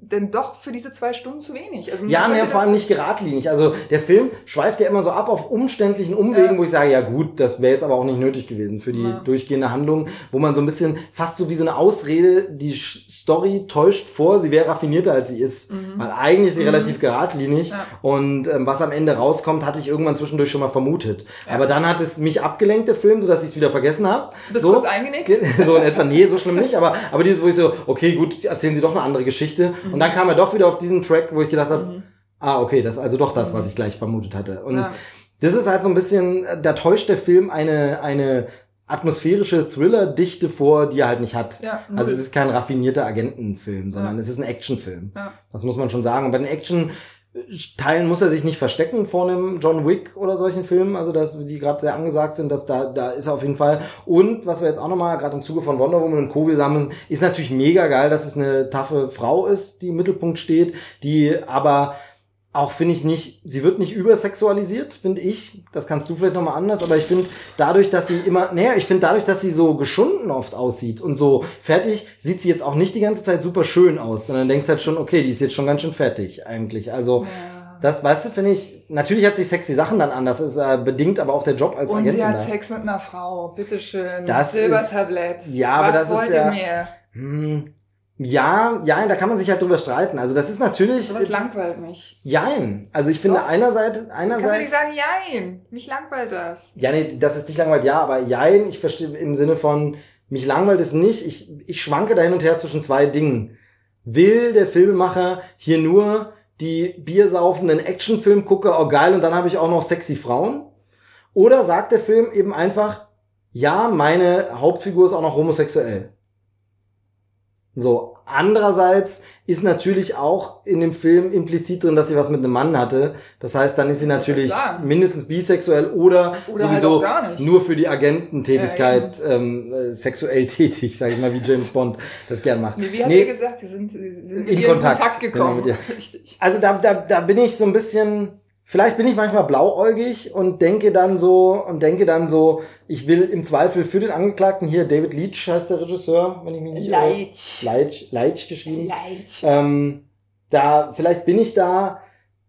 denn doch für diese zwei Stunden zu wenig. Also Ja, ne, vor allem nicht geradlinig. Also der Film schweift ja immer so ab auf umständlichen Umwegen, Ja. wo ich sage, ja gut, das wäre jetzt aber auch nicht nötig gewesen für die Ja. durchgehende Handlung, wo man so ein bisschen fast so wie so eine Ausrede, die Story täuscht vor, sie wäre raffinierter als sie ist. Mhm. Weil eigentlich ist sie Mhm. relativ geradlinig Ja. und ähm, was am Ende rauskommt, hatte ich irgendwann zwischendurch schon mal vermutet. Ja. Aber dann hat es mich abgelenkt, der Film, sodass ich es wieder vergessen habe. So. Kurz eingenickt. so in etwa, nee, so schlimm nicht, aber, aber dieses, wo ich so, okay, gut, erzählen Sie doch eine andere Geschichte. Und dann kam er doch wieder auf diesen Track, wo ich gedacht habe, Mhm. ah, okay, das ist also doch das, was ich gleich vermutet hatte. Und Ja. das ist halt so ein bisschen, da täuscht der Film eine, eine atmosphärische Thriller-Dichte vor, die er halt nicht hat. Ja. Also es ist kein raffinierter Agentenfilm, sondern Ja. es ist ein Actionfilm. Ja. Das muss man schon sagen. Und bei den Action-Teilen muss er sich nicht verstecken vor einem John Wick oder solchen Filmen, also dass die gerade sehr angesagt sind, dass da, da ist er auf jeden Fall. Und was wir jetzt auch nochmal, gerade im Zuge von Wonder Woman und Co. müssen, ist natürlich mega geil, dass es eine taffe Frau ist, die im Mittelpunkt steht, die aber auch finde ich nicht, sie wird nicht übersexualisiert, finde ich. Das kannst du vielleicht nochmal anders, aber ich finde dadurch, dass sie immer, naja, ich finde dadurch, dass sie so geschunden oft aussieht und so fertig, sieht sie jetzt auch nicht die ganze Zeit super schön aus, sondern denkst halt schon, okay, die ist jetzt schon ganz schön fertig eigentlich. Also, Ja. das, weißt du, finde ich, natürlich hat sie sexy Sachen dann an, das ist äh, bedingt aber auch der Job als Und Agentin sie hat da. Sex mit einer Frau. Bitteschön. Das Silbertablett. ist- ja, aber Was das ist ja- mehr? Hm, ja, ja, da kann man sich halt drüber streiten. Also das ist natürlich, Sowas langweilt mich. jein. Also ich finde Doch. einerseits, Kannst du nicht einerseits, sagen, jein. Mich langweilt das. ja, nee, das ist dich langweilt, ja, aber jein, ich verstehe im Sinne von, mich langweilt es nicht. Ich, ich schwanke da hin und her zwischen zwei Dingen. Will der Filmemacher hier nur die biersaufenden Actionfilmgucker, oh geil, und dann habe ich auch noch sexy Frauen? Oder sagt der Film eben einfach, ja, meine Hauptfigur ist auch noch homosexuell? So, andererseits ist natürlich auch in dem Film implizit drin, dass sie was mit einem Mann hatte. Das heißt, dann ist sie natürlich mindestens bisexuell oder, Oder halt sowieso nicht. nur für die Agententätigkeit ähm, äh, sexuell tätig, sage ich mal, wie James Bond das gern macht. Nee, wie hat Nee, gesagt? Sie sind, sie sind In Kontakt, in Kontakt genau, gekommen. Richtig. also da, da, da bin ich so ein bisschen, vielleicht bin ich manchmal blauäugig und denke dann so, und denke dann so, ich will im Zweifel für den Angeklagten hier, David Leach heißt der Regisseur, wenn ich mich nicht irre. Leid. Leitch, Leitch geschrieben. Leid. Ähm, da, vielleicht bin ich da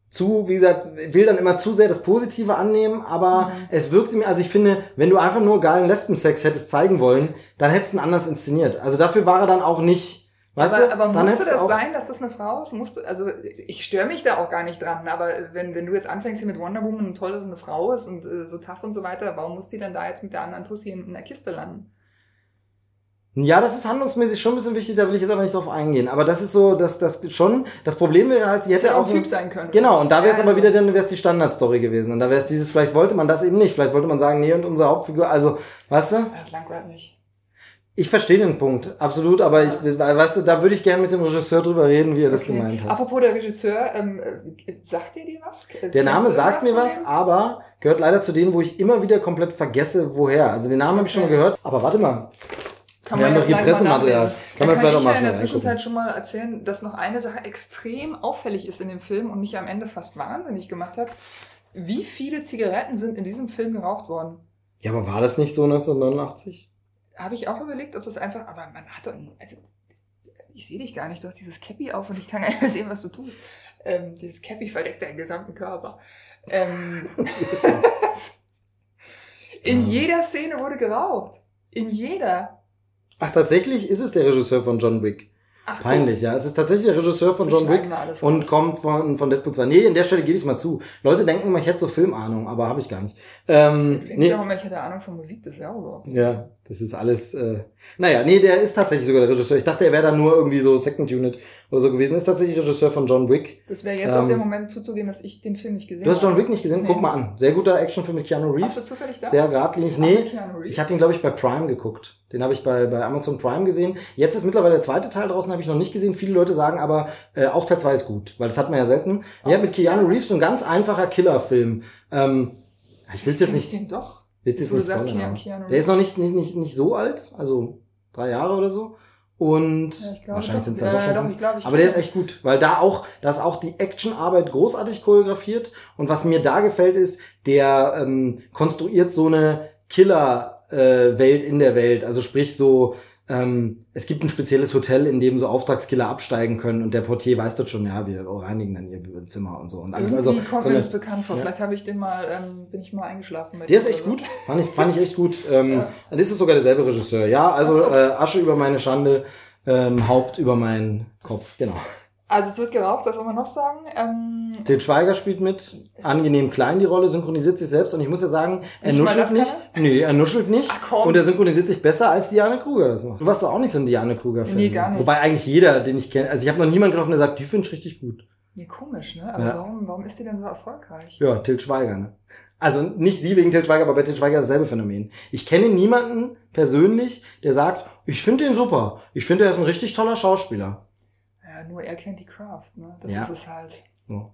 zu, wie gesagt, will dann immer zu sehr das Positive annehmen, aber Mhm. es wirkte mir, also ich finde, wenn du einfach nur geilen Lesbensex hättest zeigen wollen, dann hättest du ihn anders inszeniert. Also dafür war er dann auch nicht, weißt aber, du? aber dann musste du das sein, dass das eine Frau ist? Musste, also ich störe mich da auch gar nicht dran, aber wenn, wenn du jetzt anfängst hier mit Wonder Woman und toll, dass es eine Frau ist und äh, so tough und so weiter, warum muss die dann da jetzt mit der anderen Tussi in, in der Kiste landen? Ja, das ist handlungsmäßig schon ein bisschen wichtig, da will ich jetzt aber nicht drauf eingehen. Aber das ist so, dass das schon, das Problem wäre halt, sie hätte auch ein Typ sein können. Genau, und da wäre es Ja, aber wieder, dann wäre es die Standardstory gewesen. Und da wäre es dieses, vielleicht wollte man das eben nicht. Vielleicht wollte man sagen, nee, und unsere Hauptfigur, also, weißt du? Das langweilt mich. Ich verstehe den Punkt, absolut, aber ich, weißt du, da würde ich gerne mit dem Regisseur drüber reden, wie er das Okay. gemeint hat. Apropos der Regisseur, ähm, äh, sagt dir dir was? Der Name sagt mir was, aber gehört leider zu denen, wo ich immer wieder komplett vergesse, woher. Also den Namen habe ich schon mal Okay. gehört. Aber warte mal, Kann Wir haben doch hier Pressematerial. Kann man vielleicht ich auch mal ja in der schnell Zwischenzeit schon mal erzählen, dass noch eine Sache extrem auffällig ist in dem Film und mich am Ende fast wahnsinnig gemacht hat. Wie viele Zigaretten sind in diesem Film geraucht worden? ja, aber war das nicht so 1989? Habe ich auch überlegt, ob das einfach, aber man hat doch, also, ich sehe dich gar nicht, du hast dieses Cappy auf und ich kann gar nicht mehr sehen, was du tust. Ähm, dieses Cappy verdeckt deinen gesamten Körper. Ähm, in jeder Szene wurde geraucht. In jeder. Ach, tatsächlich ist es der Regisseur von John Wick. Ach, Peinlich, ja. Es ist tatsächlich der Regisseur von John Wick und kommt von, von Deadpool 2. Nee, in der Stelle gebe ich es mal zu. Leute denken immer, ich hätte so Filmahnung, aber habe ich gar nicht. Ähm, denkst nee, auch immer, ich hätte Ahnung von Musik, das ist ja auch überhaupt nicht. ja, Das ist alles, äh, naja, nee, der ist tatsächlich sogar der Regisseur. Ich dachte, er wäre dann nur irgendwie so Second Unit oder so gewesen. Ist tatsächlich Regisseur von John Wick. Das wäre jetzt ähm, auch der Moment zuzugeben, dass ich den Film nicht gesehen habe. Du hast John Wick nicht gesehen? Nee. Guck mal an. Sehr guter Actionfilm mit Keanu Reeves. Hast du zufällig da? Sehr geradlinig. Nee, ich hatte ihn, glaube ich, bei Prime geguckt. Den habe ich bei, bei Amazon Prime gesehen. Jetzt ist mittlerweile der zweite Teil draußen, habe ich noch nicht gesehen. Viele Leute sagen aber, äh, auch Teil 2 ist gut, weil das hat man ja selten. Oh, ja, mit Keanu Reeves so ein ganz einfacher Killerfilm. Ähm, ich will es jetzt nicht... Den doch. Willst jetzt nicht spoilern, Der ist noch nicht, nicht, nicht, nicht so alt, also drei Jahre oder so. Und ja, wahrscheinlich sind es ja doch schon. Doch, ich glaub, ich aber der ist echt gut, weil da auch, da ist auch die Actionarbeit großartig choreografiert. Und was mir da gefällt, ist, der ähm, konstruiert so eine Killer-Welt äh, in der Welt. Also sprich so ähm, es gibt ein spezielles Hotel, in dem so Auftragskiller absteigen können und der Portier weiß dort schon, ja, wir reinigen dann ihr Zimmer und so. Und alles. Also, kommt so mir das bekannt vor. Ja. Vielleicht habe ich den mal, ähm, bin ich mal eingeschlafen mit. Der ist echt so. gut. Fand ich, fand ich echt gut. Ähm, ja. Dann ist sogar derselbe Regisseur. Ja, also äh, Asche über meine Schande, ähm, Haupt über meinen Kopf. Genau. Also es wird geraucht, das soll man noch sagen. Ähm, Til Schweiger spielt mit, angenehm klein die Rolle, synchronisiert sich selbst und ich muss ja sagen, er nicht nuschelt nicht. Nee, er nuschelt nicht. Ach. Und er synchronisiert sich besser als Diane Kruger das macht. Du warst doch auch nicht so ein Diane Kruger-Fan. Nee, gar nicht. Wobei eigentlich jeder, den ich kenne, also ich habe noch niemanden getroffen, der sagt, die finde ich richtig gut. Nee, komisch, ne? Aber ja. warum, warum ist die denn so erfolgreich? Ja, Til Schweiger, ne? Also nicht sie wegen Til Schweiger, aber bei Til Schweiger dasselbe Phänomen. Ich kenne niemanden persönlich, der sagt, ich finde den super. Ich finde, er ist ein richtig toller Schauspieler nur er kennt die Craft, ne? Das ja. ist es halt.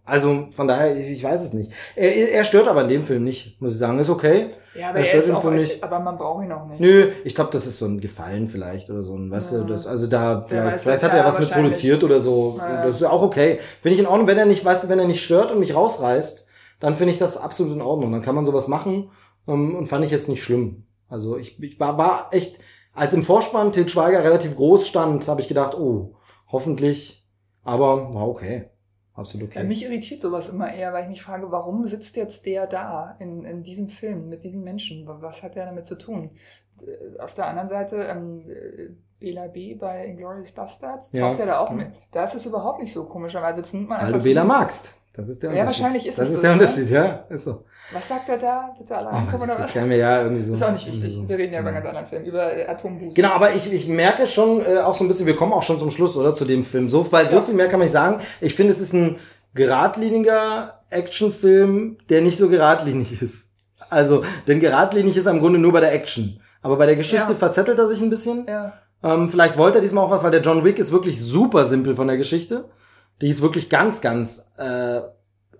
Also von daher, ich weiß es nicht. Er, er stört aber in dem Film nicht, muss ich sagen. Ist okay. Ja, aber er stört den Film nicht. Aber man braucht ihn auch nicht. Nö, ich glaube, das ist so ein Gefallen vielleicht oder so ein, weißt ja. du, das, also da, vielleicht, weiß, vielleicht hat er was mit produziert oder so. Ja. Das ist auch okay. Finde ich in Ordnung, wenn er nicht, weißt du, wenn er nicht stört und mich rausreißt, dann finde ich das absolut in Ordnung. Dann kann man sowas machen um, ähm, und fand ich jetzt nicht schlimm. Also ich, ich war, war echt, als im Vorspann Til Schweiger relativ groß stand, habe ich gedacht, oh, hoffentlich aber war okay. Absolut okay. Mich irritiert sowas immer eher, weil ich mich frage, warum sitzt jetzt der da in, in diesem Film mit diesen Menschen? Was hat der damit zu tun? Äh, auf der anderen Seite, ähm, äh, Bela B bei Inglourious Bastards, ja. taucht ja da auch mit. Da ist es überhaupt nicht so komischerweise. Jetzt nimmt man Weil du Bela magst. Das ist der Unterschied. Ja, wahrscheinlich ist das. Das ist so, der Unterschied, ne? ja. Ist so. Was sagt er da? Bitte alle ankommen oh, oder was? Mir ja irgendwie so. Ist auch nicht wichtig. So. Wir reden ja über einen ganz anderen Film, über äh, Atomboost. Genau, aber ich, ich merke schon äh, auch so ein bisschen, wir kommen auch schon zum Schluss, oder? Zu dem Film. So, weil ja. so viel mehr kann man nicht sagen. Ich finde, es ist ein geradliniger Actionfilm, der nicht so geradlinig ist. Also, denn geradlinig ist er im Grunde nur bei der Action. Aber bei der Geschichte ja. verzettelt er sich ein bisschen. Ja. Ähm, vielleicht wollte er diesmal auch was, weil der John Wick ist wirklich super simpel von der Geschichte. Die ist wirklich ganz, ganz äh,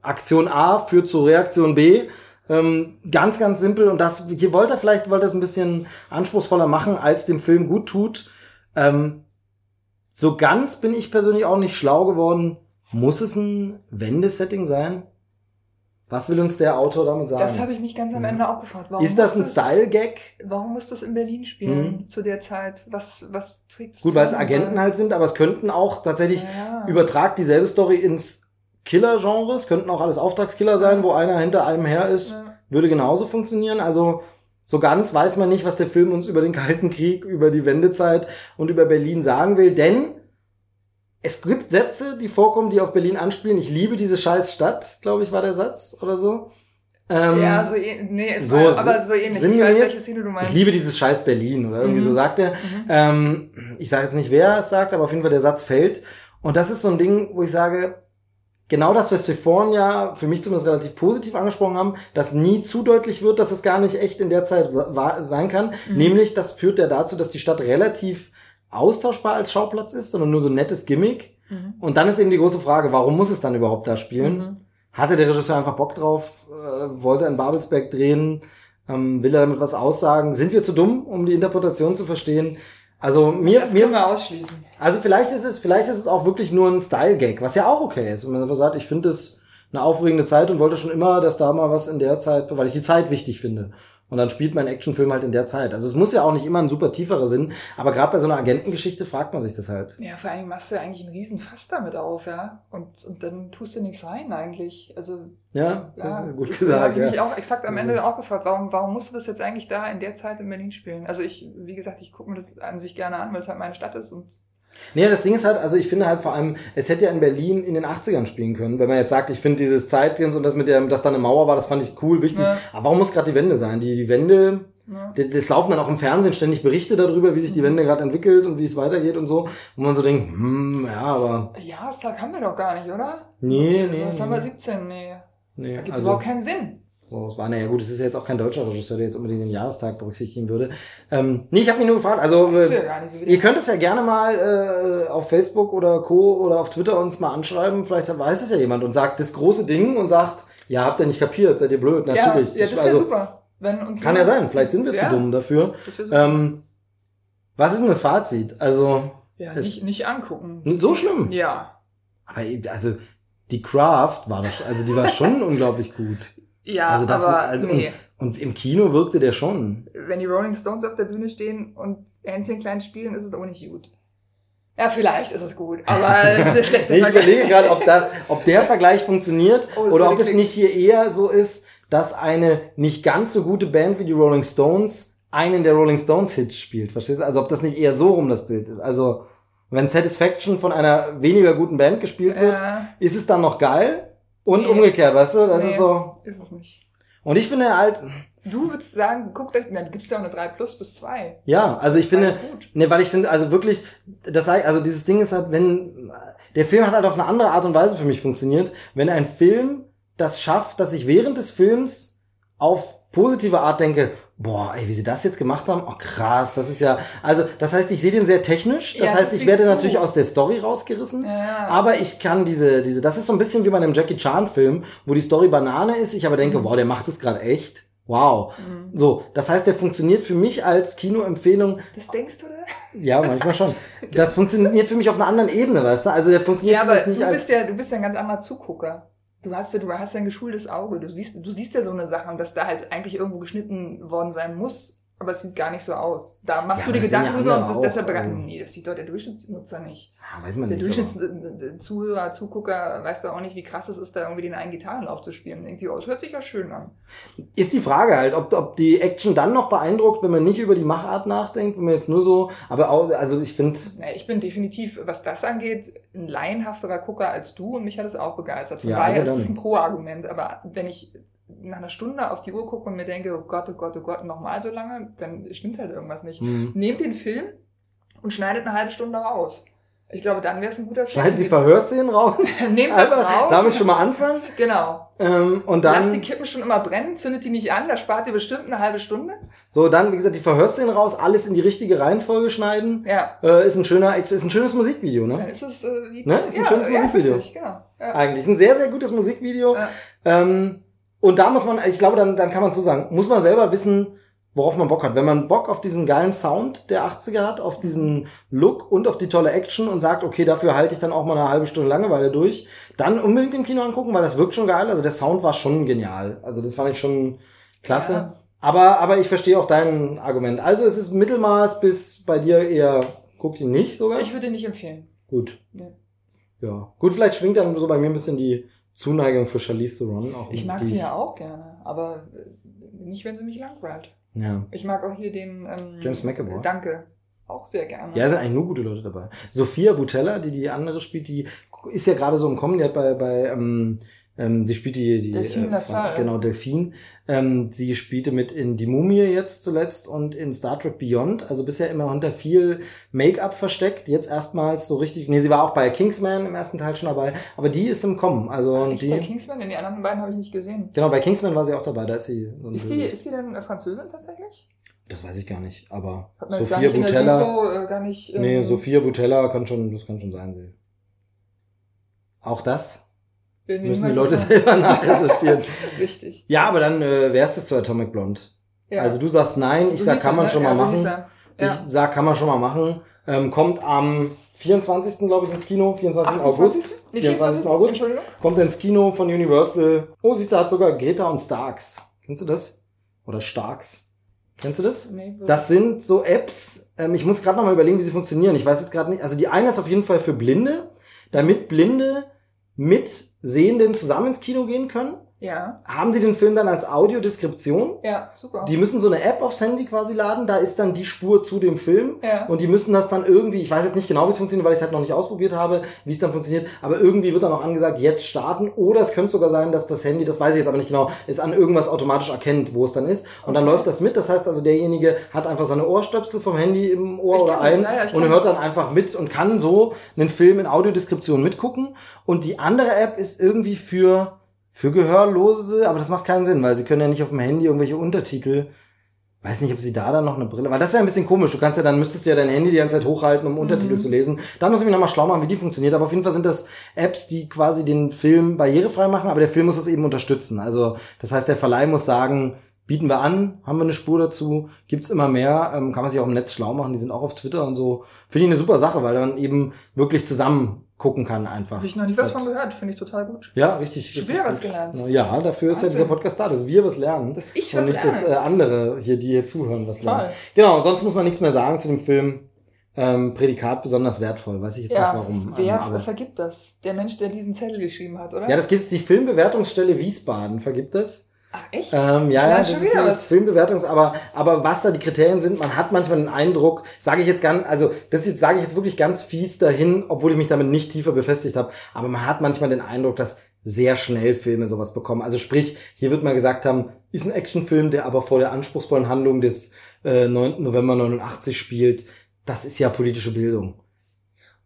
Aktion A führt zu Reaktion B. Ähm, ganz, ganz simpel. Und das, hier wollte er vielleicht, wollte es ein bisschen anspruchsvoller machen, als dem Film gut tut. Ähm, so ganz bin ich persönlich auch nicht schlau geworden. Muss es ein Wendesetting sein? Was will uns der Autor damit sagen? Das habe ich mich ganz am Ende auch gefragt. Warum ist das ein Style-Gag? Warum muss das in Berlin spielen mhm. zu der Zeit? Was, was trägt es Gut, weil es Agenten halt sind, aber es könnten auch tatsächlich ja. übertragt dieselbe Story ins Killer-Genres, könnten auch alles Auftragskiller sein, wo einer hinter einem her ist, ja. würde genauso funktionieren. Also so ganz weiß man nicht, was der Film uns über den Kalten Krieg, über die Wendezeit und über Berlin sagen will, denn es gibt Sätze, die vorkommen, die auf Berlin anspielen. Ich liebe diese scheiß Stadt, glaube ich, war der Satz oder so. Ähm, ja, so, ähnlich, nee, es so, war, aber so ähnlich. Ich weiß, welche Szene du meinst. Ich liebe dieses scheiß Berlin oder irgendwie mhm. so sagt er. Mhm. Ähm, ich sage jetzt nicht, wer es sagt, aber auf jeden Fall der Satz fällt. Und das ist so ein Ding, wo ich sage, genau das, was wir vorhin ja für mich zumindest relativ positiv angesprochen haben, dass nie zu deutlich wird, dass es gar nicht echt in der Zeit sein kann. Mhm. Nämlich, das führt ja dazu, dass die Stadt relativ austauschbar als Schauplatz ist, sondern nur so ein nettes Gimmick. Mhm. Und dann ist eben die große Frage, warum muss es dann überhaupt da spielen? Mhm. Hatte der Regisseur einfach Bock drauf, äh, wollte in Babelsberg drehen, ähm, will er damit was aussagen? Sind wir zu dumm, um die Interpretation zu verstehen? Also mir, das mir, wir ausschließen. Also vielleicht ist es, vielleicht ist es auch wirklich nur ein Style-Gag, was ja auch okay ist. Wenn man einfach sagt, ich finde es eine aufregende Zeit und wollte schon immer, dass da mal was in der Zeit, weil ich die Zeit wichtig finde. Und dann spielt mein Actionfilm halt in der Zeit. Also es muss ja auch nicht immer ein super tieferer Sinn, aber gerade bei so einer Agentengeschichte fragt man sich das halt. Ja, vor allem machst du eigentlich einen riesen Fass damit auf, ja. Und, und dann tust du nichts rein eigentlich. Also ja, ja gut gesagt. habe ich ja. mich auch exakt am Ende also. auch gefragt, warum, warum musst du das jetzt eigentlich da in der Zeit in Berlin spielen? Also ich, wie gesagt, ich gucke mir das an sich gerne an, weil es halt meine Stadt ist und Nee, das Ding ist halt, also ich finde halt vor allem, es hätte ja in Berlin in den 80ern spielen können. Wenn man jetzt sagt, ich finde dieses Zeitdings und das mit der, dass da eine Mauer war, das fand ich cool, wichtig. Ja. Aber warum muss gerade die Wende sein? Die, die Wende Ja. Das laufen dann auch im Fernsehen ständig Berichte darüber, wie sich die Wende gerade entwickelt und wie es weitergeht und so. Wo man so denkt, hm, ja, aber Jahrestag haben wir doch gar nicht, oder? nee, nee. Was haben wir? nee, 17? Nee. nee. Da gibt Also, überhaupt keinen Sinn. So, es war, naja gut, es ist ja jetzt auch kein deutscher Regisseur, der jetzt unbedingt den Jahrestag berücksichtigen würde. Ähm, nee, ich habe mich nur gefragt, also äh, so Ihr könnt es ja gerne mal äh, auf Facebook oder Co. oder auf Twitter uns mal anschreiben. Vielleicht weiß es ja jemand und sagt das große Ding und sagt, ja, habt ihr nicht kapiert, seid ihr blöd, natürlich. Ja, ja das wäre also, super. Wenn uns kann ja sein, vielleicht sind wir ja, zu dumm dafür. Ähm, was ist denn das Fazit? Also, ja, nicht, nicht angucken. so schlimm. Ja. Aber also, die Craft war doch, also die war schon unglaublich gut. Ja, Also das- aber also- nee. Und im Kino wirkte der schon. Wenn die Rolling Stones auf der Bühne stehen und Hänschen klein spielen, ist es auch nicht gut. Ja, vielleicht ist es gut, aber es ist schlecht. Ich überlege gerade, ob das, ob der Vergleich funktioniert Oh, oder ob es nicht hier eher so ist, dass eine nicht ganz so gute Band wie die Rolling Stones einen der Rolling Stones Hits spielt. Verstehst du? Also ob das nicht eher so rum das Bild ist. Also wenn Satisfaction von einer weniger guten Band gespielt wird, Ja, ist es dann noch geil und Nee. umgekehrt, weißt du? Das Nee. ist so. ist es nicht. Und ich finde halt, Du würdest sagen, guckt euch, dann gibt's ja auch eine 3 plus bis 2. ja, also ich finde. Ne, weil ich finde, also wirklich, das sei, also dieses Ding ist halt, wenn, der Film hat halt auf eine andere Art und Weise für mich funktioniert, wenn ein Film das schafft, dass ich während des Films auf positive Art denke, boah, ey, wie sie das jetzt gemacht haben, oh krass, das ist ja, also das heißt, ich sehe den sehr technisch, das Ja, heißt, ich werde du. natürlich aus der Story rausgerissen, Ja. aber ich kann diese, diese, das ist so ein bisschen wie bei einem Jackie Chan Film, wo die Story Banane ist, ich aber denke, Mhm. wow, der macht es gerade echt, wow. Mhm. So, das heißt, der funktioniert für mich als Kinoempfehlung Das denkst du da? ja, manchmal schon. Das funktioniert für mich auf einer anderen Ebene, weißt du? Also der funktioniert Ja, für aber mich nicht du als. bist ja, du bist ja ein ganz anderer Zugucker. Du hast ja, du hast ja ein geschultes Auge. Du siehst, du siehst ja so eine Sache dass da halt eigentlich irgendwo geschnitten worden sein muss, aber es sieht gar nicht so aus. Da machst Ja, du dir Gedanken drüber und bist deshalb bereit. also. Nee, das sieht doch der Durchschnittsnutzer nicht. Ja, weiß man Der nicht. aber- Durchschnittszuhörer, Zugucker weiß doch auch nicht, wie krass es ist, da irgendwie den einen Gitarrenlauf zu spielen. Denkt sich, oh, das hört sich ja schön an. Ist die Frage halt, ob, ob die Action dann noch beeindruckt, wenn man nicht über die Machart nachdenkt, wenn man jetzt nur so, aber auch, also ich finde, Ja, ich bin definitiv, was das angeht, ein laienhafterer Gucker als du und mich hat es auch begeistert. Von Ja, daher also ist es ein Pro-Argument. Aber wenn ich nach einer Stunde auf die Uhr gucke und mir denke, oh Gott, oh Gott, oh Gott, nochmal so lange, dann stimmt halt irgendwas nicht. hm, Nehmt den Film und schneidet eine halbe Stunde raus. Ich glaube, dann wäre es ein guter schneid die Film. Verhörszenen raus, Nehmt das einfach raus. damit schon mal anfangen, Genau. ähm, und Lasst die dann, Kippen schon immer brennen, zündet die nicht an, da spart ihr bestimmt eine halbe Stunde. so, dann, wie gesagt, die Verhörszenen raus, alles in die richtige Reihenfolge schneiden, Ja, äh, ist ein schöner, ist ein schönes Musikvideo, ne? dann ist es äh, wie Ne? Ist ein ja, schönes ja, Musikvideo. richtig, genau. Ja. Eigentlich, ist ein sehr, sehr gutes Musikvideo, Ja. Ähm, und da muss man, ich glaube, dann, dann kann man so sagen, muss man selber wissen, worauf man Bock hat. Wenn man Bock auf diesen geilen Sound der 80er hat, auf diesen Look und auf die tolle Action und sagt, okay, dafür halte ich dann auch mal eine halbe Stunde Langeweile durch, dann unbedingt im Kino angucken, weil das wirkt schon geil. Also der Sound war schon genial. Also das fand ich schon klasse. Ja. Aber, aber ich verstehe auch dein Argument. Also es ist Mittelmaß bis bei dir eher, guck ihn nicht sogar. Ich würde den nicht empfehlen. Gut. Ja. Ja. Gut, vielleicht schwingt dann so bei mir ein bisschen die Zuneigung für Charlize Theron. Auch Ich mag die die ja auch gerne, aber nicht, wenn sie mich langweilt. Ja. Ich mag auch hier den ähm, James McAvoy. Danke. Auch sehr gerne. Ja, es sind eigentlich nur gute Leute dabei. Sophia Butella, die die andere spielt, die ist ja gerade so im Kommen, die hat bei, bei ähm, ähm, sie spielt die, die Delphine Lassalle. genau, Delphine. Ähm, sie spielte mit in Die Mumie jetzt zuletzt und in Star Trek Beyond, also bisher immer unter viel Make-up versteckt, jetzt erstmals so richtig, nee, sie war auch bei Kingsman im ersten Teil schon dabei, aber die ist im Kommen, also und Echt bei die, Kingsman, denn die anderen beiden habe ich nicht gesehen. genau, bei Kingsman war sie auch dabei, da ist sie. so Ist die, ist die denn äh, Französin tatsächlich? Das weiß ich gar nicht, aber Hat man jetzt Sophia nicht in der Butella, Synchro, äh, gar nicht. ähm, nee, Sophia Butella kann schon, das kann schon sein, sie. Auch das? Müssen die Leute wissen. selber nachrecherchieren. Richtig. Ja, aber dann äh, wär's das zu Atomic Blonde. Ja. Also du sagst nein, ich So sag, kann man ne? schon mal so machen. Ja. Ich sag, kann man schon mal machen. Ähm, kommt am 24. glaube ich ins Kino, 24. August. 28.? Nee, 24. August. Kommt ins Kino von Universal. Oh, siehst du, hat sogar Greta und Starks. Kennst du das? Oder Starks. Kennst du das? Nee, Das sind so Apps, ähm, ich muss gerade noch mal überlegen, wie sie funktionieren. Ich weiß jetzt gerade nicht. Also die eine ist auf jeden Fall für Blinde, damit Blinde mit Sehenden zusammen ins Kino gehen können. Ja. haben die den Film dann als Audiodeskription. Ja, super. Die müssen so eine App aufs Handy quasi laden, da ist dann die Spur zu dem Film. ja. Und die müssen das dann irgendwie, ich weiß jetzt nicht genau, wie es funktioniert, weil ich es halt noch nicht ausprobiert habe, wie es dann funktioniert, aber irgendwie wird dann auch angesagt, jetzt starten. Oder es könnte sogar sein, dass das Handy, das weiß ich jetzt aber nicht genau, es an irgendwas automatisch erkennt, wo es dann ist. Und dann läuft das mit. Das heißt also, derjenige hat einfach seine Ohrstöpsel vom Handy im Ohr oder ein ja, und hört dann einfach mit und kann so einen Film in Audiodeskription mitgucken. Und die andere App ist irgendwie für, für Gehörlose, aber das macht keinen Sinn, weil sie können ja nicht auf dem Handy irgendwelche Untertitel Weiß nicht, ob sie da dann noch eine Brille, weil das wäre ein bisschen komisch. Du kannst ja dann, müsstest du ja dein Handy die ganze Zeit hochhalten, um Untertitel Mhm. zu lesen. Da muss ich mich nochmal schlau machen, wie die funktioniert. Aber auf jeden Fall sind das Apps, die quasi den Film barrierefrei machen, aber der Film muss das eben unterstützen. Also, das heißt, der Verleih muss sagen, bieten wir an, haben wir eine Spur dazu, gibt's immer mehr, ähm, kann man sich auch im Netz schlau machen, die sind auch auf Twitter und so. Finde ich eine super Sache, weil man eben wirklich zusammen gucken kann einfach. Habe ich noch nicht was Und- von gehört, finde ich total gut. Ja, richtig. Schon richtig wieder was gelernt. Ja, dafür ist ja Wahnsinn. dieser Podcast da, dass wir was lernen. Dass ich und was nicht, lerne. dass äh, andere hier, die hier zuhören, was lernen. Toll. Genau, sonst muss man nichts mehr sagen zu dem Film. Ähm, Prädikat besonders wertvoll, weiß ich jetzt Ja, nicht warum. wer ähm, aber, vergibt das? Der Mensch, der diesen Zettel geschrieben hat, oder? ja, das gibt's die Filmbewertungsstelle Wiesbaden, vergibt das? Ach, echt? Ähm, ja, Ja, das ist dieses was. Filmbewertungs, aber, aber was da die Kriterien sind, man hat manchmal den Eindruck, sage ich jetzt ganz, also das jetzt sage ich jetzt wirklich ganz fies dahin, obwohl ich mich damit nicht tiefer befestigt habe, aber man hat manchmal den Eindruck, dass sehr schnell Filme sowas bekommen. Also sprich, hier wird mal gesagt haben, ist ein Actionfilm, der aber vor der anspruchsvollen Handlung des äh, 9. November 89 spielt. Das ist ja politische Bildung.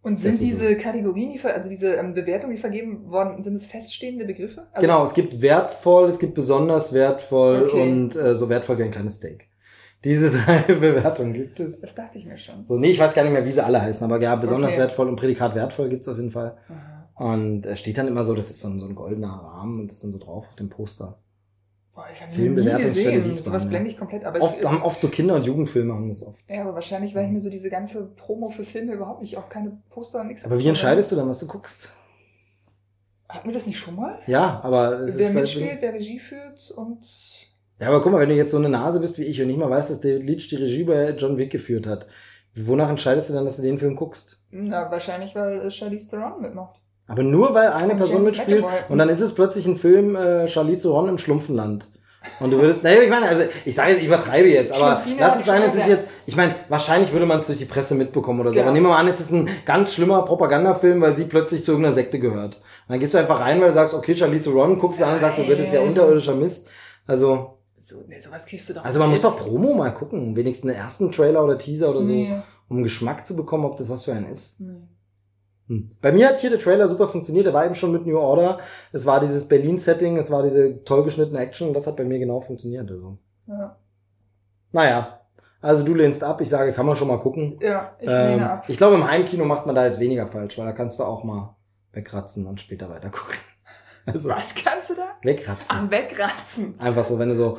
Und sind Deswegen. diese Kategorien, die also diese ähm, Bewertungen, die vergeben worden, sind es feststehende Begriffe? Also, Genau, es gibt wertvoll, es gibt besonders wertvoll Okay. und äh, so wertvoll wie ein kleines Steak. Diese drei Bewertungen gibt es. Das dachte ich mir schon. So, nee, ich weiß gar nicht mehr, wie sie alle heißen, aber ja, besonders Okay. wertvoll und Prädikat wertvoll gibt's auf jeden Fall. Aha. Und äh, steht dann immer so, das ist so ein, so ein goldener Rahmen und ist dann so drauf auf dem Poster. Boah, ich habe nie Filmbewertungsstelle. Wiesbaden, Sowas ja. blende ich komplett. Aber Oft, haben oft so Kinder- und Jugendfilme haben das oft. ja, aber wahrscheinlich, weil ich mir so diese ganze Promo für Filme überhaupt nicht, auch keine Poster und nichts. Aber wie entscheidest du dann, was du guckst? Hatten wir das nicht schon mal? Ja, aber es wer ist mitspielt, wer Regie führt und Ja, aber guck mal, wenn du jetzt so eine Nase bist wie ich und nicht mal weißt, dass David Leitch die Regie bei John Wick geführt hat, wonach entscheidest du dann, dass du den Film guckst? na, wahrscheinlich, weil Charlize Theron mitmacht. Aber nur weil eine Person James mitspielt McAvoy. und dann ist es plötzlich ein Film äh, Charlize Theron im Schlumpfenland. Und du würdest, naja, ich meine, also ich sage jetzt, ich übertreibe jetzt, aber lass es sein, es ist jetzt, ich meine, wahrscheinlich würde man es durch die Presse mitbekommen oder so. Genau. Aber nehmen wir mal an, es ist ein ganz schlimmer Propagandafilm, weil sie plötzlich zu irgendeiner Sekte gehört. Und dann gehst du einfach rein, weil du sagst, okay, Charlize Theron, guckst du an und sagst, okay, das ist ja unterirdischer Mist. Also, So, nee, sowas kriegst du doch also man muss doch Promo mal gucken, wenigstens den ersten Trailer oder Teaser oder so, Nee. um Geschmack zu bekommen, ob das was für einen ist. Nee. Hm. Bei mir hat hier der Trailer super funktioniert. Der war eben schon mit New Order. Es war dieses Berlin-Setting, es war diese toll geschnittene Action und das hat bei mir genau funktioniert. Also. Ja, Naja, also du lehnst ab. Ich sage, kann man schon mal gucken. ja ich Ähm, lehne ab. ich glaube, im Heimkino macht man da jetzt weniger falsch, weil da kannst du auch mal wegratzen und später weiter gucken. Also Was kannst du da? wegratzen. Am Wegratzen. Einfach so, wenn du so.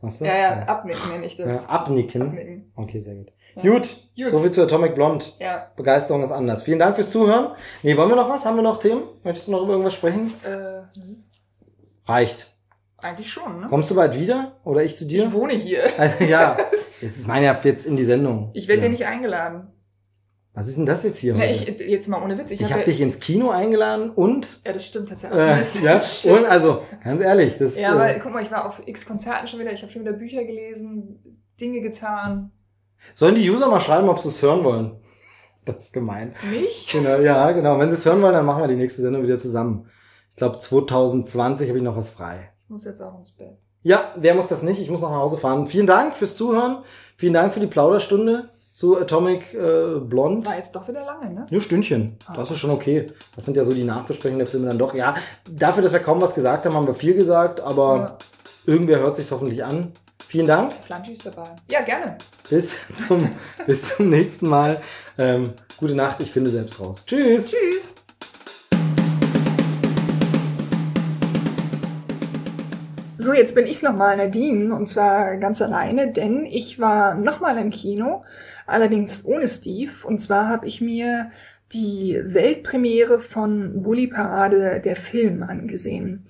Du? Ja, ja, abnicken nenne ich das. Ja, abnicken. Abnicken. Okay, sehr gut. Gut, Gut. so viel zu Atomic Blonde. Ja, Begeisterung ist anders. Vielen Dank fürs Zuhören. Nee, wollen wir noch was? Haben wir noch Themen? Möchtest du noch über irgendwas sprechen? äh, Reicht. eigentlich schon, ne? Kommst du bald wieder? Oder ich zu dir? Ich wohne hier. Also, ja, jetzt ist meine ja jetzt in die Sendung. Ich werde ja. ja nicht eingeladen. Was ist denn das jetzt hier? Na, ich, jetzt mal ohne Witz. Ich, ich hab habe ja, dich ins Kino eingeladen und Ja, das stimmt tatsächlich. äh, ja und also ganz ehrlich, das Ja, aber äh, guck mal, ich war auf x Konzerten schon wieder. Ich habe schon wieder Bücher gelesen, Dinge getan. Sollen die User mal schreiben, ob sie es hören wollen. Das ist gemein. Mich? Genau, ja, genau. Wenn sie es hören wollen, dann machen wir die nächste Sendung wieder zusammen. Ich glaube 2020 habe ich noch was frei. Ich muss jetzt auch ins Bett. Ja, wer muss das nicht? Ich muss noch nach Hause fahren. Vielen Dank fürs Zuhören. Vielen Dank für die Plauderstunde zu Atomic äh, Blonde. War jetzt doch wieder lange, ne? Nur Stündchen. Ah. Das ist schon okay. Das sind ja so die Nachbesprechungen der Filme dann doch. Ja, dafür, dass wir kaum was gesagt haben, haben wir viel gesagt, aber Ja, irgendwer hört sich hoffentlich an. Vielen Dank. Flanschi ist dabei. Ja, gerne. Bis zum, bis zum nächsten Mal. Ähm, gute Nacht. Ich finde selbst raus. Tschüss. Tschüss. So, jetzt bin ich nochmal Nadine und zwar ganz alleine, denn ich war nochmal im Kino, allerdings ohne Steve. Und zwar habe ich mir die Weltpremiere von Bully Parade der Film angesehen.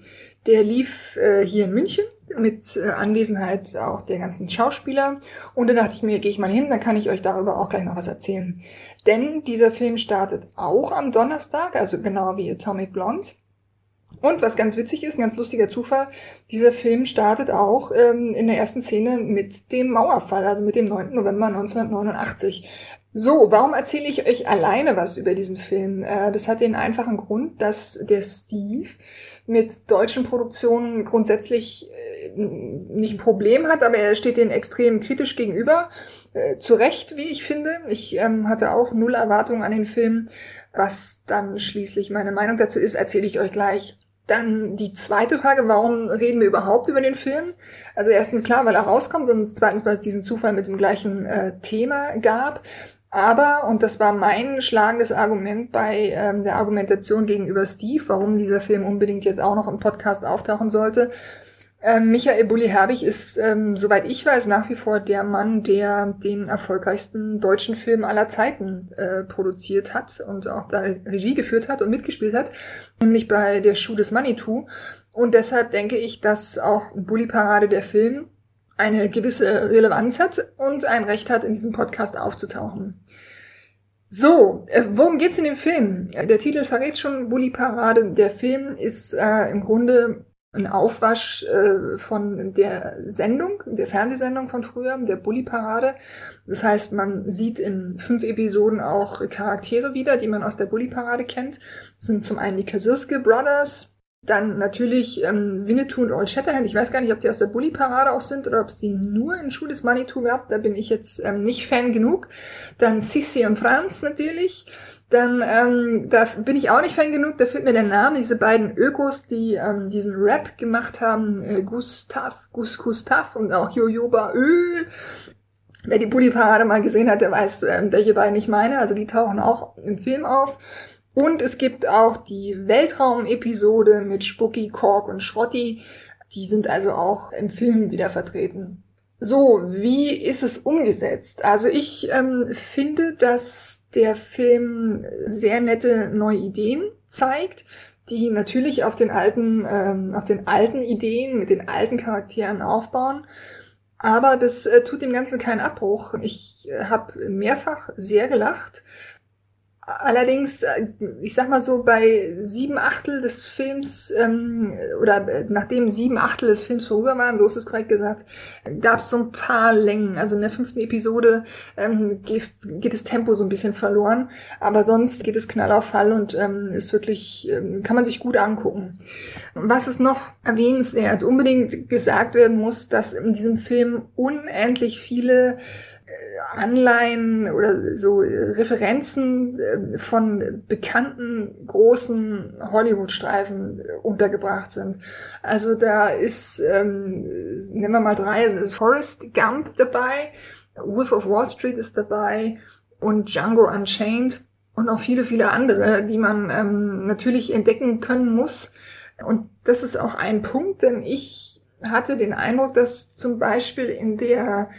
Der lief äh, hier in München mit äh, Anwesenheit auch der ganzen Schauspieler. Und da dachte ich mir, gehe ich mal hin, dann kann ich euch darüber auch gleich noch was erzählen. Denn dieser Film startet auch am Donnerstag, also genau wie Atomic Blonde. Und was ganz witzig ist, ein ganz lustiger Zufall, dieser Film startet auch ähm, in der ersten Szene mit dem Mauerfall, also mit dem 9. November 1989. So, warum erzähle ich euch alleine was über diesen Film? Äh, das hat den einfachen Grund, dass der Steve mit deutschen Produktionen grundsätzlich äh, nicht ein Problem hat, aber er steht denen extrem kritisch gegenüber. Äh, zu Recht, wie ich finde. Ich ähm, hatte auch null Erwartungen an den Film. Was dann schließlich meine Meinung dazu ist, erzähle ich euch gleich. Dann die zweite Frage, warum reden wir überhaupt über den Film? Also erstens klar, weil er rauskommt und zweitens, weil es diesen Zufall mit dem gleichen äh, Thema gab. Aber, und das war mein schlagendes Argument bei ähm, der Argumentation gegenüber Steve, warum dieser Film unbedingt jetzt auch noch im Podcast auftauchen sollte, ähm, Michael Bulli-Herbig ist, ähm, soweit ich weiß, nach wie vor der Mann, der den erfolgreichsten deutschen Film aller Zeiten äh, produziert hat und auch da Regie geführt hat und mitgespielt hat, nämlich bei der Schuh des Manitou. Und deshalb denke ich, dass auch Bully Parade der Film eine gewisse Relevanz hat und ein Recht hat, in diesem Podcast aufzutauchen. So, äh, worum geht's in dem Film? Der Titel verrät schon Bully Parade. Der Film ist äh, im Grunde ein Aufwasch äh, von der Sendung, der Fernsehsendung von früher, der Bully-Parade. Das heißt, man sieht in fünf Episoden auch Charaktere wieder, die man aus der Bully-Parade kennt. Das sind zum einen die Kasurske Brothers, dann natürlich ähm, Winnetou und Old Shatterhand. Ich weiß gar nicht, ob die aus der Bully-Parade auch sind oder ob es die nur in Schuh des Manitou gab. Da bin ich jetzt ähm, nicht Fan genug. Dann Sissi und Franz natürlich dann ähm, da bin ich auch nicht Fan genug, da fehlt mir der Name, diese beiden Ökos, die ähm, diesen Rap gemacht haben, äh, Gustav, Gus Gustav und auch Jojoba Öl. Wer die Bulli Parade mal gesehen hat, der weiß, ähm, welche beiden ich meine. Also die tauchen auch im Film auf. Und es gibt auch die Weltraum-Episode mit Spucky, Kork und Schrotti. Die sind also auch im Film wieder vertreten. So, wie ist es umgesetzt? Also ich ähm, finde, dass der Film sehr nette neue Ideen zeigt, die natürlich auf den alten, ähm, auf den alten Ideen mit den alten Charakteren aufbauen. Aber das äh, tut dem Ganzen keinen Abbruch. Ich äh, habe mehrfach sehr gelacht. Allerdings, äh, ich sag mal so, bei sieben Achtel des Films, ähm, oder äh, nachdem sieben Achtel des Films vorüber waren, so ist es korrekt gesagt, gab es so ein paar Längen. Also in der fünften Episode ähm, geht, geht das Tempo so ein bisschen verloren, aber sonst geht es knall auf Fall und ähm, ist wirklich, ähm, kann man sich gut angucken. Was ist noch erwähnenswert? Unbedingt gesagt werden muss, dass in diesem Film unendlich viele Anleihen oder so Referenzen äh, von bekannten großen Hollywood-Streifen äh, untergebracht sind. Also da ist, ähm, nehmen wir mal drei, also Forrest Gump dabei, Wolf of Wall Street ist dabei und Django Unchained und noch viele, viele andere, die man ähm, natürlich entdecken können muss. Und das ist auch ein Punkt, denn ich hatte den Eindruck, dass zum Beispiel in der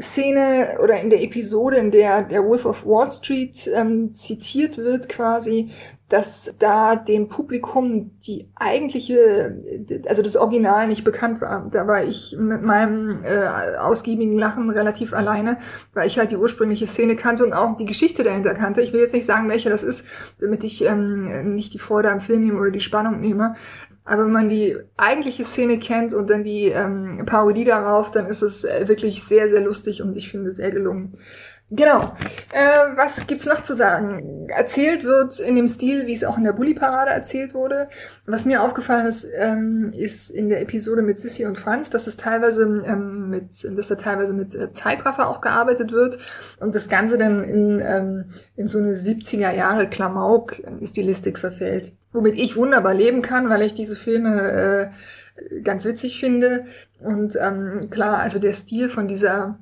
Szene oder in der Episode, in der der Wolf of Wall Street ähm, zitiert wird quasi, dass da dem Publikum die eigentliche, also das Original nicht bekannt war. Da war ich mit meinem äh, ausgiebigen Lachen relativ alleine, weil ich halt die ursprüngliche Szene kannte und auch die Geschichte dahinter kannte. Ich will jetzt nicht sagen, welche das ist, damit ich ähm, nicht die Freude am Film nehme oder die Spannung nehme. Aber wenn man die eigentliche Szene kennt und dann die ähm, Parodie darauf, dann ist es äh, wirklich sehr, sehr lustig und ich finde sehr gelungen. Genau. Äh, was gibt's noch zu sagen? Erzählt wird in dem Stil, wie es auch in der Bully-Parade erzählt wurde. Was mir aufgefallen ist, ähm, ist in der Episode mit Sissy und Franz, dass es teilweise ähm, mit, dass da teilweise mit äh, Zeitraffer auch gearbeitet wird und das Ganze dann in, ähm, in so eine 70er Jahre Klamauk-Stilistik äh, verfällt. Womit ich wunderbar leben kann, weil ich diese Filme äh, ganz witzig finde. Und ähm, klar, also der Stil von dieser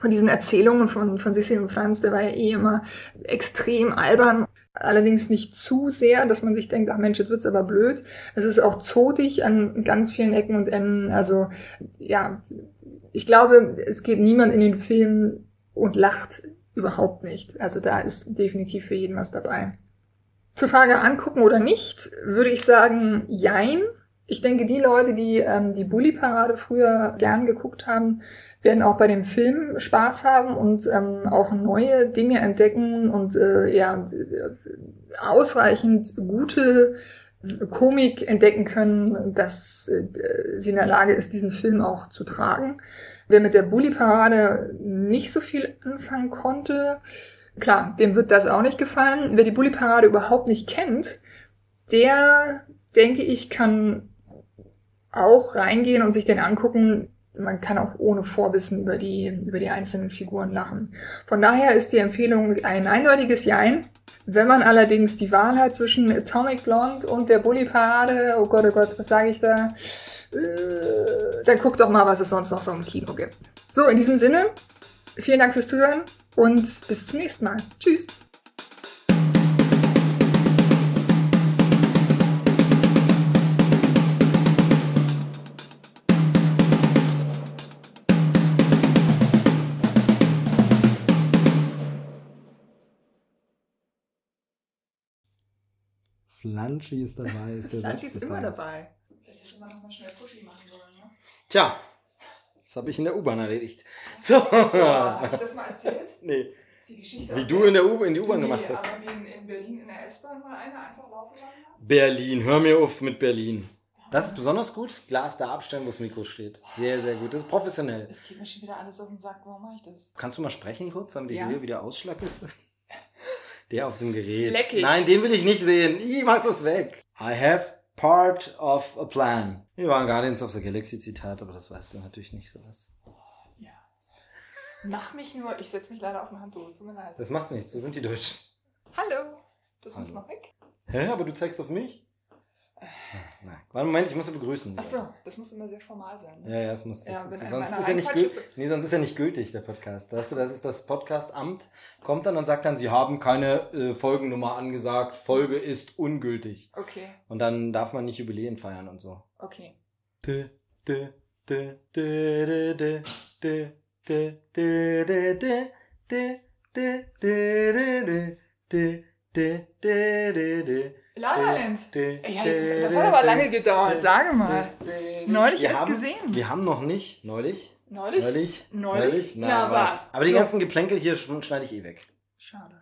von diesen Erzählungen von, von Sissi und Franz, der war ja eh immer extrem albern. Allerdings nicht zu sehr, dass man sich denkt, ach Mensch, jetzt wird's aber blöd. Es ist auch zotig an ganz vielen Ecken und Enden. Also ja, ich glaube, es geht niemand in den Film und lacht überhaupt nicht. Also da ist definitiv für jeden was dabei. Zur Frage angucken oder nicht, würde ich sagen, jein. Ich denke, die Leute, die ähm, die Bully-Parade früher gern geguckt haben, werden auch bei dem Film Spaß haben und ähm, auch neue Dinge entdecken und äh, ja ausreichend gute Komik entdecken können, dass äh, sie in der Lage ist, diesen Film auch zu tragen. Wer mit der Bully-Parade nicht so viel anfangen konnte, klar, dem wird das auch nicht gefallen. Wer die Bully-Parade überhaupt nicht kennt, der, denke ich, kann auch reingehen und sich den angucken. Man kann auch ohne Vorwissen über die, über die einzelnen Figuren lachen. Von daher ist die Empfehlung ein eindeutiges Jein. Wenn man allerdings die Wahl hat zwischen Atomic Blonde und der Bully Parade, oh Gott, oh Gott, was sage ich da? Äh, dann guck doch mal, was es sonst noch so im Kino gibt. So, in diesem Sinne, vielen Dank fürs Zuhören und bis zum nächsten Mal. Tschüss. Flanschi ist dabei, ist der Flanschi ist immer Tages. dabei. Vielleicht hätte man noch mal schnell Pushy machen sollen, ne? Tja, das habe ich in der U-Bahn erledigt. So. Boah, hab ich das mal erzählt? nee. Die Geschichte Wie du in der U in die U-Bahn Nee, gemacht hast. aber wie in, in Berlin in der S-Bahn mal einer einfach laufen lassen hat? Berlin, hör mir auf mit Berlin. Das ist besonders gut. Glas da abstellen, wo das Mikro steht. Sehr, sehr gut. Das ist professionell. Es geht mir schon wieder alles auf den Sack. Warum mache ich das? Kannst du mal sprechen kurz, damit ich Ja. sehe, wie der Ausschlag ist? Der auf dem Gerät. Leckig. Nein, den will ich nicht sehen. Ich mach das weg. I have part of a plan. Wir waren Guardians of the Galaxy Zitat, aber das weißt du natürlich nicht sowas. Ja. Mach mich nur, ich setze mich leider auf ein Handtuch. Tut mir leid. Das macht nichts, so sind die Deutschen. Hallo. Das muss Hallo. noch weg. Hä, aber du zeigst auf mich? Nein. Warte, Moment, ich muss sie begrüßen. Achso, das muss immer sehr formal sein. ne? Ja, ja, es muss. Ja, das ist, sonst, ist er nicht gültig, nee, sonst ist er nicht gültig, der Podcast. Weißt du, das ist das Podcastamt, kommt dann und sagt dann, sie haben keine äh, Folgennummer angesagt, Folge ist ungültig. Okay, Und dann darf man nicht Jubiläen feiern und so. okay. La La Land. Ja, jetzt, das hat aber lange gedauert, sage mal. Neulich erst gesehen. Wir haben noch nicht, neulich. Neulich? Neulich? Neulich? neulich? Na, Na was? was? Aber die ganzen Geplänkel hier schneide ich eh weg. Schade.